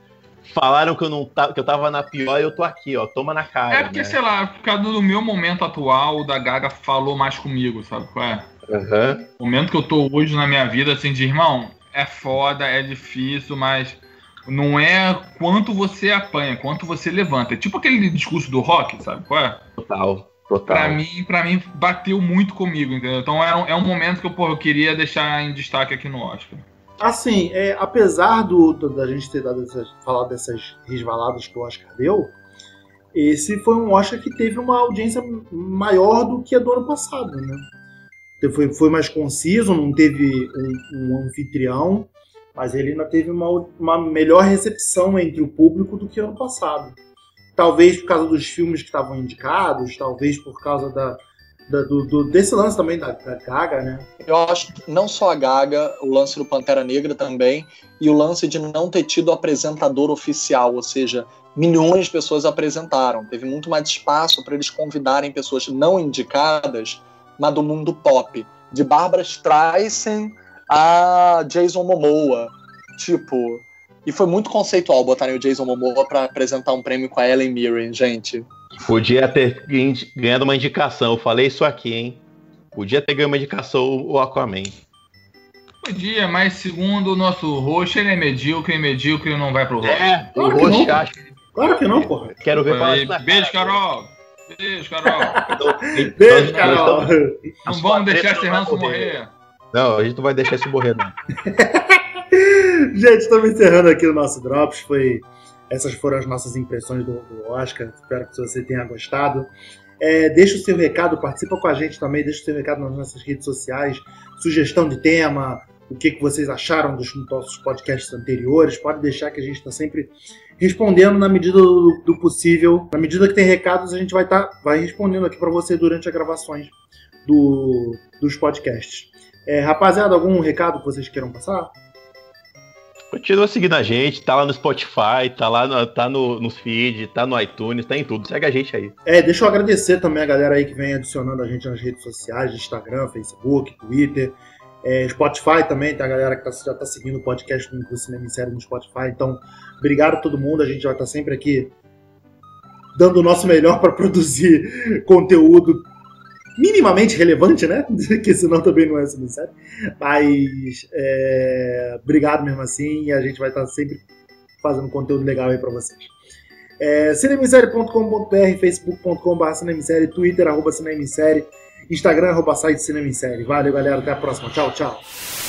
falaram que eu não tá, que eu tava na pior e eu tô aqui, ó. Toma na cara. É porque, né? sei lá, por causa do meu momento atual, o da Gaga falou mais comigo, sabe qual é? Uhum. O momento que eu tô hoje na minha vida, assim, de irmão, é foda, é difícil, mas não é quanto você apanha, quanto você levanta. É tipo aquele discurso do rock, sabe qual é? Total. Total. Pra mim, pra mim, bateu muito comigo, entendeu? Então é um, é um momento que eu, porra, eu queria deixar em destaque aqui no Oscar. Assim, é, apesar do, do, da gente ter dado essas, falado dessas resvaladas que o Oscar deu, esse foi um Oscar que teve uma audiência maior do que a do ano passado, né? Foi, foi mais conciso, não teve um, um anfitrião, mas ele ainda teve uma, uma melhor recepção entre o público do que ano passado. Talvez por causa dos filmes que estavam indicados, talvez por causa da, da, do, do, desse lance também da, da, Gaga, né? Eu acho que não só a Gaga, o lance do Pantera Negra também, e o lance de não ter tido apresentador oficial, ou seja, milhões de pessoas apresentaram. Teve muito mais espaço para eles convidarem pessoas não indicadas, mas do mundo pop. De Barbara Streisand a Jason Momoa. Tipo, e foi muito conceitual botarem o Jason Momoa para apresentar um prêmio com a Ellen Mirren, gente. Podia ter ganhado uma indicação. Eu falei isso aqui, hein? Podia ter ganhado uma indicação o Aquaman. Podia, mas segundo o nosso roxo, ele é medíocre e medíocre não vai pro roxo. É, o roxo acha. Claro que não, porra. Quero ver falar isso Beijo, Carol. Beijo, Carol. Beijo, Carol. Não vamos deixar esse ranço morrer. Não, a gente não vai deixar isso morrer, não. gente, estamos encerrando aqui o nosso Drops. Foi essas foram as nossas impressões do, do Oscar. Espero que você tenha gostado. É, deixa o seu recado, participa com a gente também, deixa o seu recado nas nossas redes sociais, sugestão de tema, o que, que vocês acharam dos nossos podcasts anteriores. Pode deixar que a gente está sempre respondendo na medida do, do, possível. Na medida que tem recados, a gente vai estar tá, vai respondendo aqui para você durante as gravações do, dos podcasts. É, rapaziada, algum recado que vocês queiram passar? Continua seguindo a gente, tá lá no Spotify, tá lá no, tá no, nos feed, tá no iTunes, tá em tudo. Segue a gente aí. É, deixa eu agradecer também a galera aí que vem adicionando a gente nas redes sociais, Instagram, Facebook, Twitter. É, Spotify também, tem a galera que tá, já tá seguindo o podcast do Cinema em Série no Spotify. Então, obrigado a todo mundo. A gente vai estar tá sempre aqui dando o nosso melhor para produzir conteúdo minimamente relevante, né? que senão também não é série. Mas é, obrigado mesmo assim e a gente vai estar sempre fazendo conteúdo legal aí para vocês. É, cinemissérie.com.br, facebook.com.br cinemissérie, twitter, arroba cinemissérie, instagram, arroba site cinemissérie. Valeu, galera. Até a próxima. Tchau, tchau.